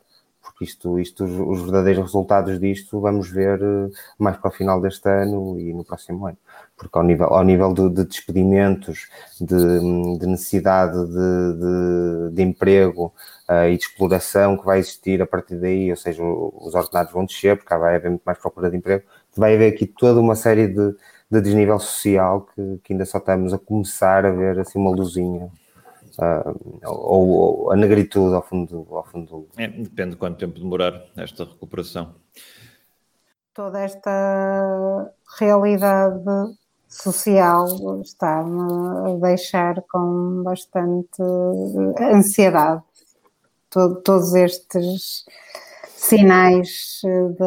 Isto, isto os, os verdadeiros resultados disto vamos ver uh, mais para o final deste ano e no próximo ano. Porque ao nível, ao nível de, de despedimentos, de, de necessidade de, de, emprego uh, e de exploração que vai existir a partir daí, ou seja, os ordenados vão descer, porque vai haver muito mais procura de emprego, vai haver aqui toda uma série de, de desnível social que, que, ainda só estamos a começar a ver assim uma luzinha. Uh, ou, ou, a negritude ao fundo, ao fundo. É, depende de quanto tempo demorar esta recuperação. Toda esta realidade social está-me a deixar com bastante ansiedade. Todo, todos estes sinais de,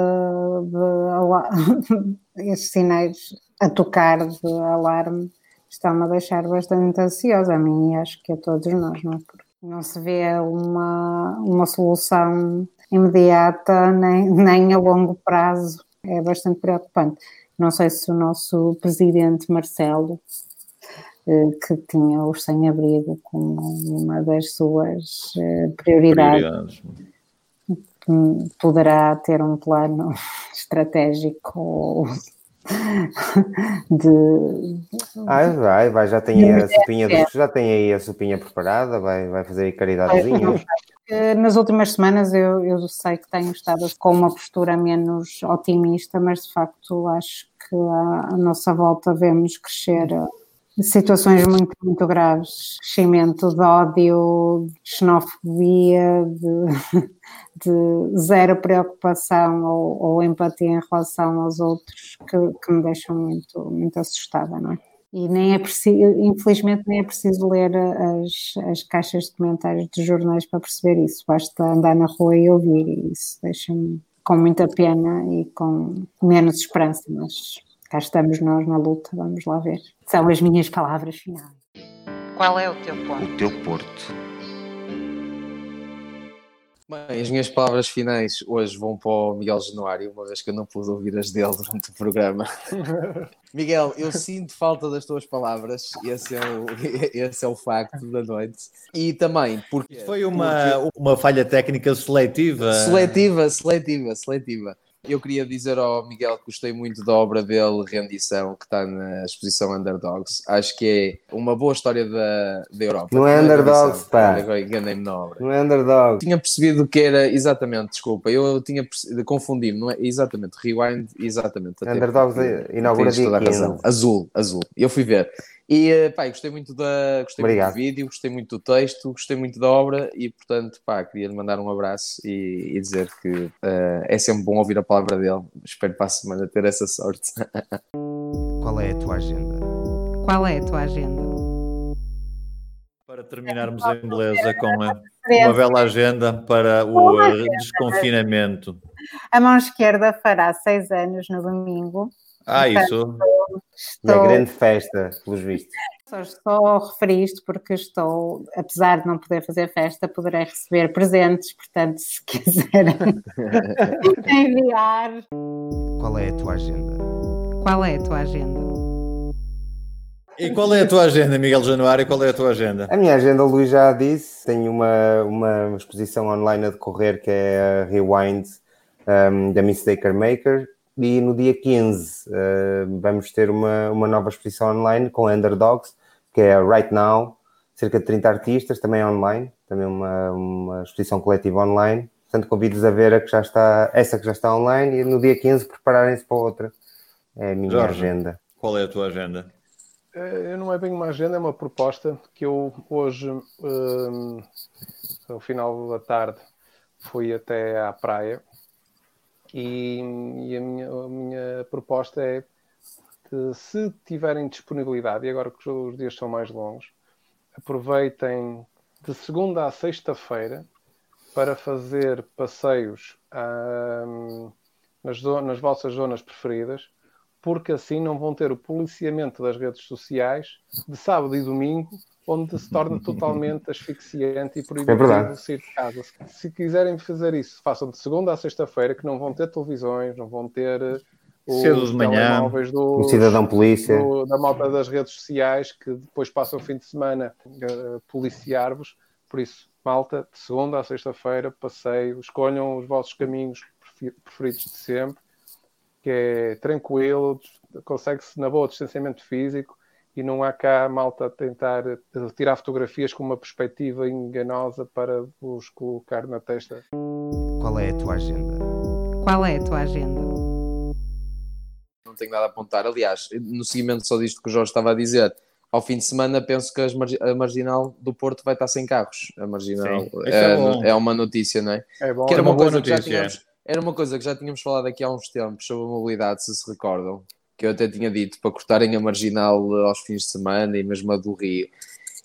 de, (laughs) estes sinais a tocar de alarme estão-me a deixar bastante ansiosa a mim e acho que a todos nós, não é? Porque não se vê uma, uma solução imediata nem, nem a longo prazo. É bastante preocupante. Não sei se o nosso presidente Marcelo, eh, que tinha os sem-abrigo como uma das suas eh, prioridades, prioridades poderá ter um plano (laughs) estratégico de. Ah, vai, vai, já tem a sopinha, já tem aí a sopinha preparada, vai, vai fazer aí caridadezinha. Nas últimas semanas eu, eu sei que tenho estado com uma postura menos otimista, mas de facto acho que à, nossa volta vemos crescer situações muito, muito graves, crescimento de ódio, de xenofobia, de, de zero preocupação ou, ou, empatia em relação aos outros que, que, me deixam muito, muito assustada, não é? E nem é preciso, infelizmente nem é preciso ler as, as caixas de comentários dos jornais para perceber isso, basta andar na rua e ouvir, e isso deixa-me com muita pena e com menos esperança, mas cá estamos nós na luta, vamos lá ver. São as minhas palavras finais. Qual é o teu ponto? O teu porto. Bem, as minhas palavras finais hoje vão para o Miguel Januário, uma vez que eu não pude ouvir as dele durante o programa. (laughs) Miguel, eu sinto falta das tuas palavras, esse é o, (laughs) esse é o facto da noite. E também porque. Foi uma, uma falha técnica seletiva. Seletiva, seletiva, seletiva. Eu queria dizer ao Miguel que gostei muito da obra dele, Rendição, que está na exposição Underdogs. Acho que é uma boa história da, da Europa. Não é Underdogs, pá. Enganei-me na obra. Não é Underdogs. Tinha percebido que era, exatamente, desculpa, eu tinha confundido, não é? Exatamente, Rewind, exatamente. Underdogs inaugura dia toda a 15. razão. Azul, azul. Eu fui ver. E, pá, gostei muito da, gostei muito do vídeo, gostei muito do texto, gostei muito da obra e, portanto, pá, queria lhe mandar um abraço e, e dizer que eh, é sempre bom ouvir a palavra dele. Espero para a semana ter essa sorte. (laughs) Qual é a tua agenda? Qual é a tua agenda? Para terminarmos em beleza com a- uma bela agenda para o eh, desconfinamento. A mão esquerda fará seis anos no domingo. Ah, isso. Estou, grande festa, pelos vistos. só referir isto porque estou, apesar de não poder fazer festa, poderei receber presentes, portanto, se (laughs) quiserem (laughs) enviar. Qual é a tua agenda? Qual é a tua agenda? E qual é a tua agenda, Miguel Januário? Qual é a tua agenda? A minha agenda, o Luís já disse, tenho uma, uma exposição online a decorrer que é a Rewind um, da Mistaker Maker e no dia 15 uh, vamos ter uma, uma nova exposição online com a Underdogs, que é a Right Now, cerca de 30 artistas, também online, também uma, uma exposição coletiva online. Portanto, convido-vos a ver a que já está, essa que já está online e no dia 15 prepararem-se para outra. É a minha Jorge. agenda. Qual é a tua agenda? Eh, Não é bem uma agenda, é uma proposta que eu hoje, hum, ao final da tarde, fui até à praia e, e a, minha, a minha proposta é que se tiverem disponibilidade, e agora que os dias são mais longos, aproveitem de segunda a sexta-feira para fazer passeios hum, nas, nas vossas zonas preferidas porque assim não vão ter o policiamento das redes sociais de sábado e domingo, onde se torna totalmente asfixiante e proibitivo verdade. sair de casa. Se, se quiserem fazer isso, façam de segunda a sexta-feira, que não vão ter televisões, não vão ter eh, os Cedo de manhã. telemóveis Um cidadão polícia. do- da malta das redes sociais, que depois passam o fim de semana a policiar-vos. Por isso, malta, de segunda a sexta-feira, passeio, escolham os vossos caminhos preferidos de sempre que é tranquilo, consegue-se na boa distanciamento físico e não há cá malta a tentar tirar fotografias com uma perspectiva enganosa para vos colocar na testa. Qual é a tua agenda? Qual é a tua agenda? não tenho nada a apontar. Aliás, no seguimento só disto que o Jorge estava a dizer, ao fim de semana penso que as margi- a marginal do Porto vai estar sem carros. A marginal Sim, é, é é uma notícia, não é? É bom, Que era uma uma, boa coisa que já notícia, é. Era uma coisa que já tínhamos falado aqui há uns tempos sobre a mobilidade, se se recordam, que eu até tinha dito para cortarem a marginal eh, aos fins de semana e mesmo a do Rio.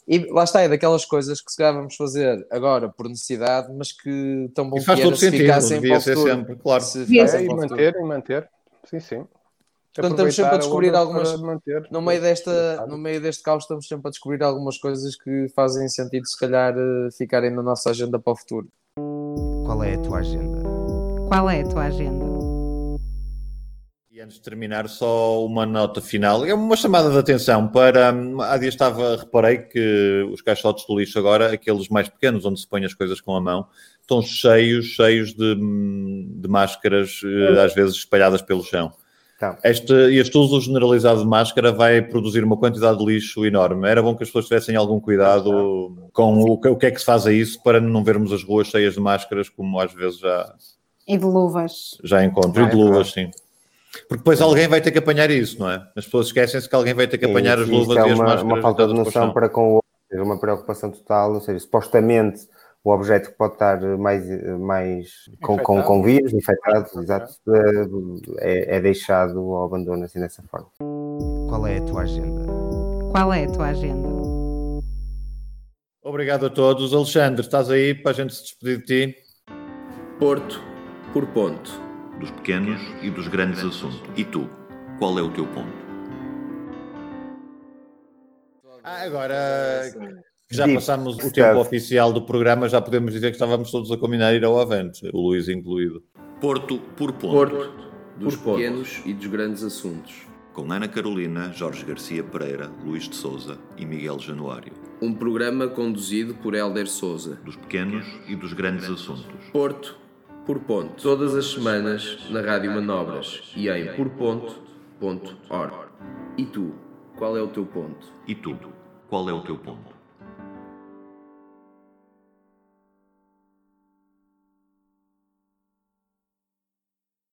E lá está, é daquelas coisas que se calhar vamos fazer agora por necessidade, mas que tão bom Isso faz que era todo se sentido, ficassem para devia o ser futuro. sempre, claro. Se É, É, e manter, e manter. Sim, sim. Portanto, estamos sempre a descobrir onda algumas- manter. No meio, desta, Sabe? no meio deste caos estamos sempre a descobrir algumas coisas que fazem sentido se calhar eh, ficarem na nossa agenda para o futuro. Qual é a tua agenda? Qual é a tua agenda? E antes de terminar, só uma nota final. É uma chamada de atenção para. hum, Há dias estava, reparei que os caixotes do lixo agora, aqueles mais pequenos, onde se põe as coisas com a mão, estão cheios, cheios de, hum, de máscaras, eh, às vezes espalhadas pelo chão. Então. Este, este uso generalizado de máscara vai produzir uma quantidade de lixo enorme. Era bom que as pessoas tivessem algum cuidado com o, que- o que é que se faz a isso para não vermos as ruas cheias de máscaras, como às vezes já, E de luvas. já encontro. Ah, e de é luvas, sim. Porque depois alguém vai ter que apanhar isso, não é? As pessoas esquecem-se que alguém vai ter que apanhar as Sim, luvas é e as uma, máscaras. uma falta de noção para com o outro, uma preocupação total, ou seja, supostamente o objeto que pode estar mais, mais com, com, com vírus, infectado, exato, é, é deixado ao abandono assim dessa forma. Qual é a tua agenda? Qual é a tua agenda? Obrigado a todos. Alexandre, estás aí para a gente se despedir de ti? Ponto por ponto. Dos pequenos e dos grandes assuntos. E tu, qual é o teu ponto? Ah, agora, Já passámos o tempo oficial do programa, já podemos dizer que estávamos todos a combinar ir ao Avante, o Luís incluído. Porto por ponto. Porto, dos por ponto. pequenos e dos grandes assuntos. Com Ana Carolina, Jorge Garcia Pereira, Luís de Souza e Miguel Januário. Um programa conduzido por Helder Souza. Dos pequenos e dos grandes assuntos. Porto por ponto. Todas as semanas na Rádio Manobras e em porponto.org. E tu, qual é o teu ponto? E tu, qual é o teu ponto?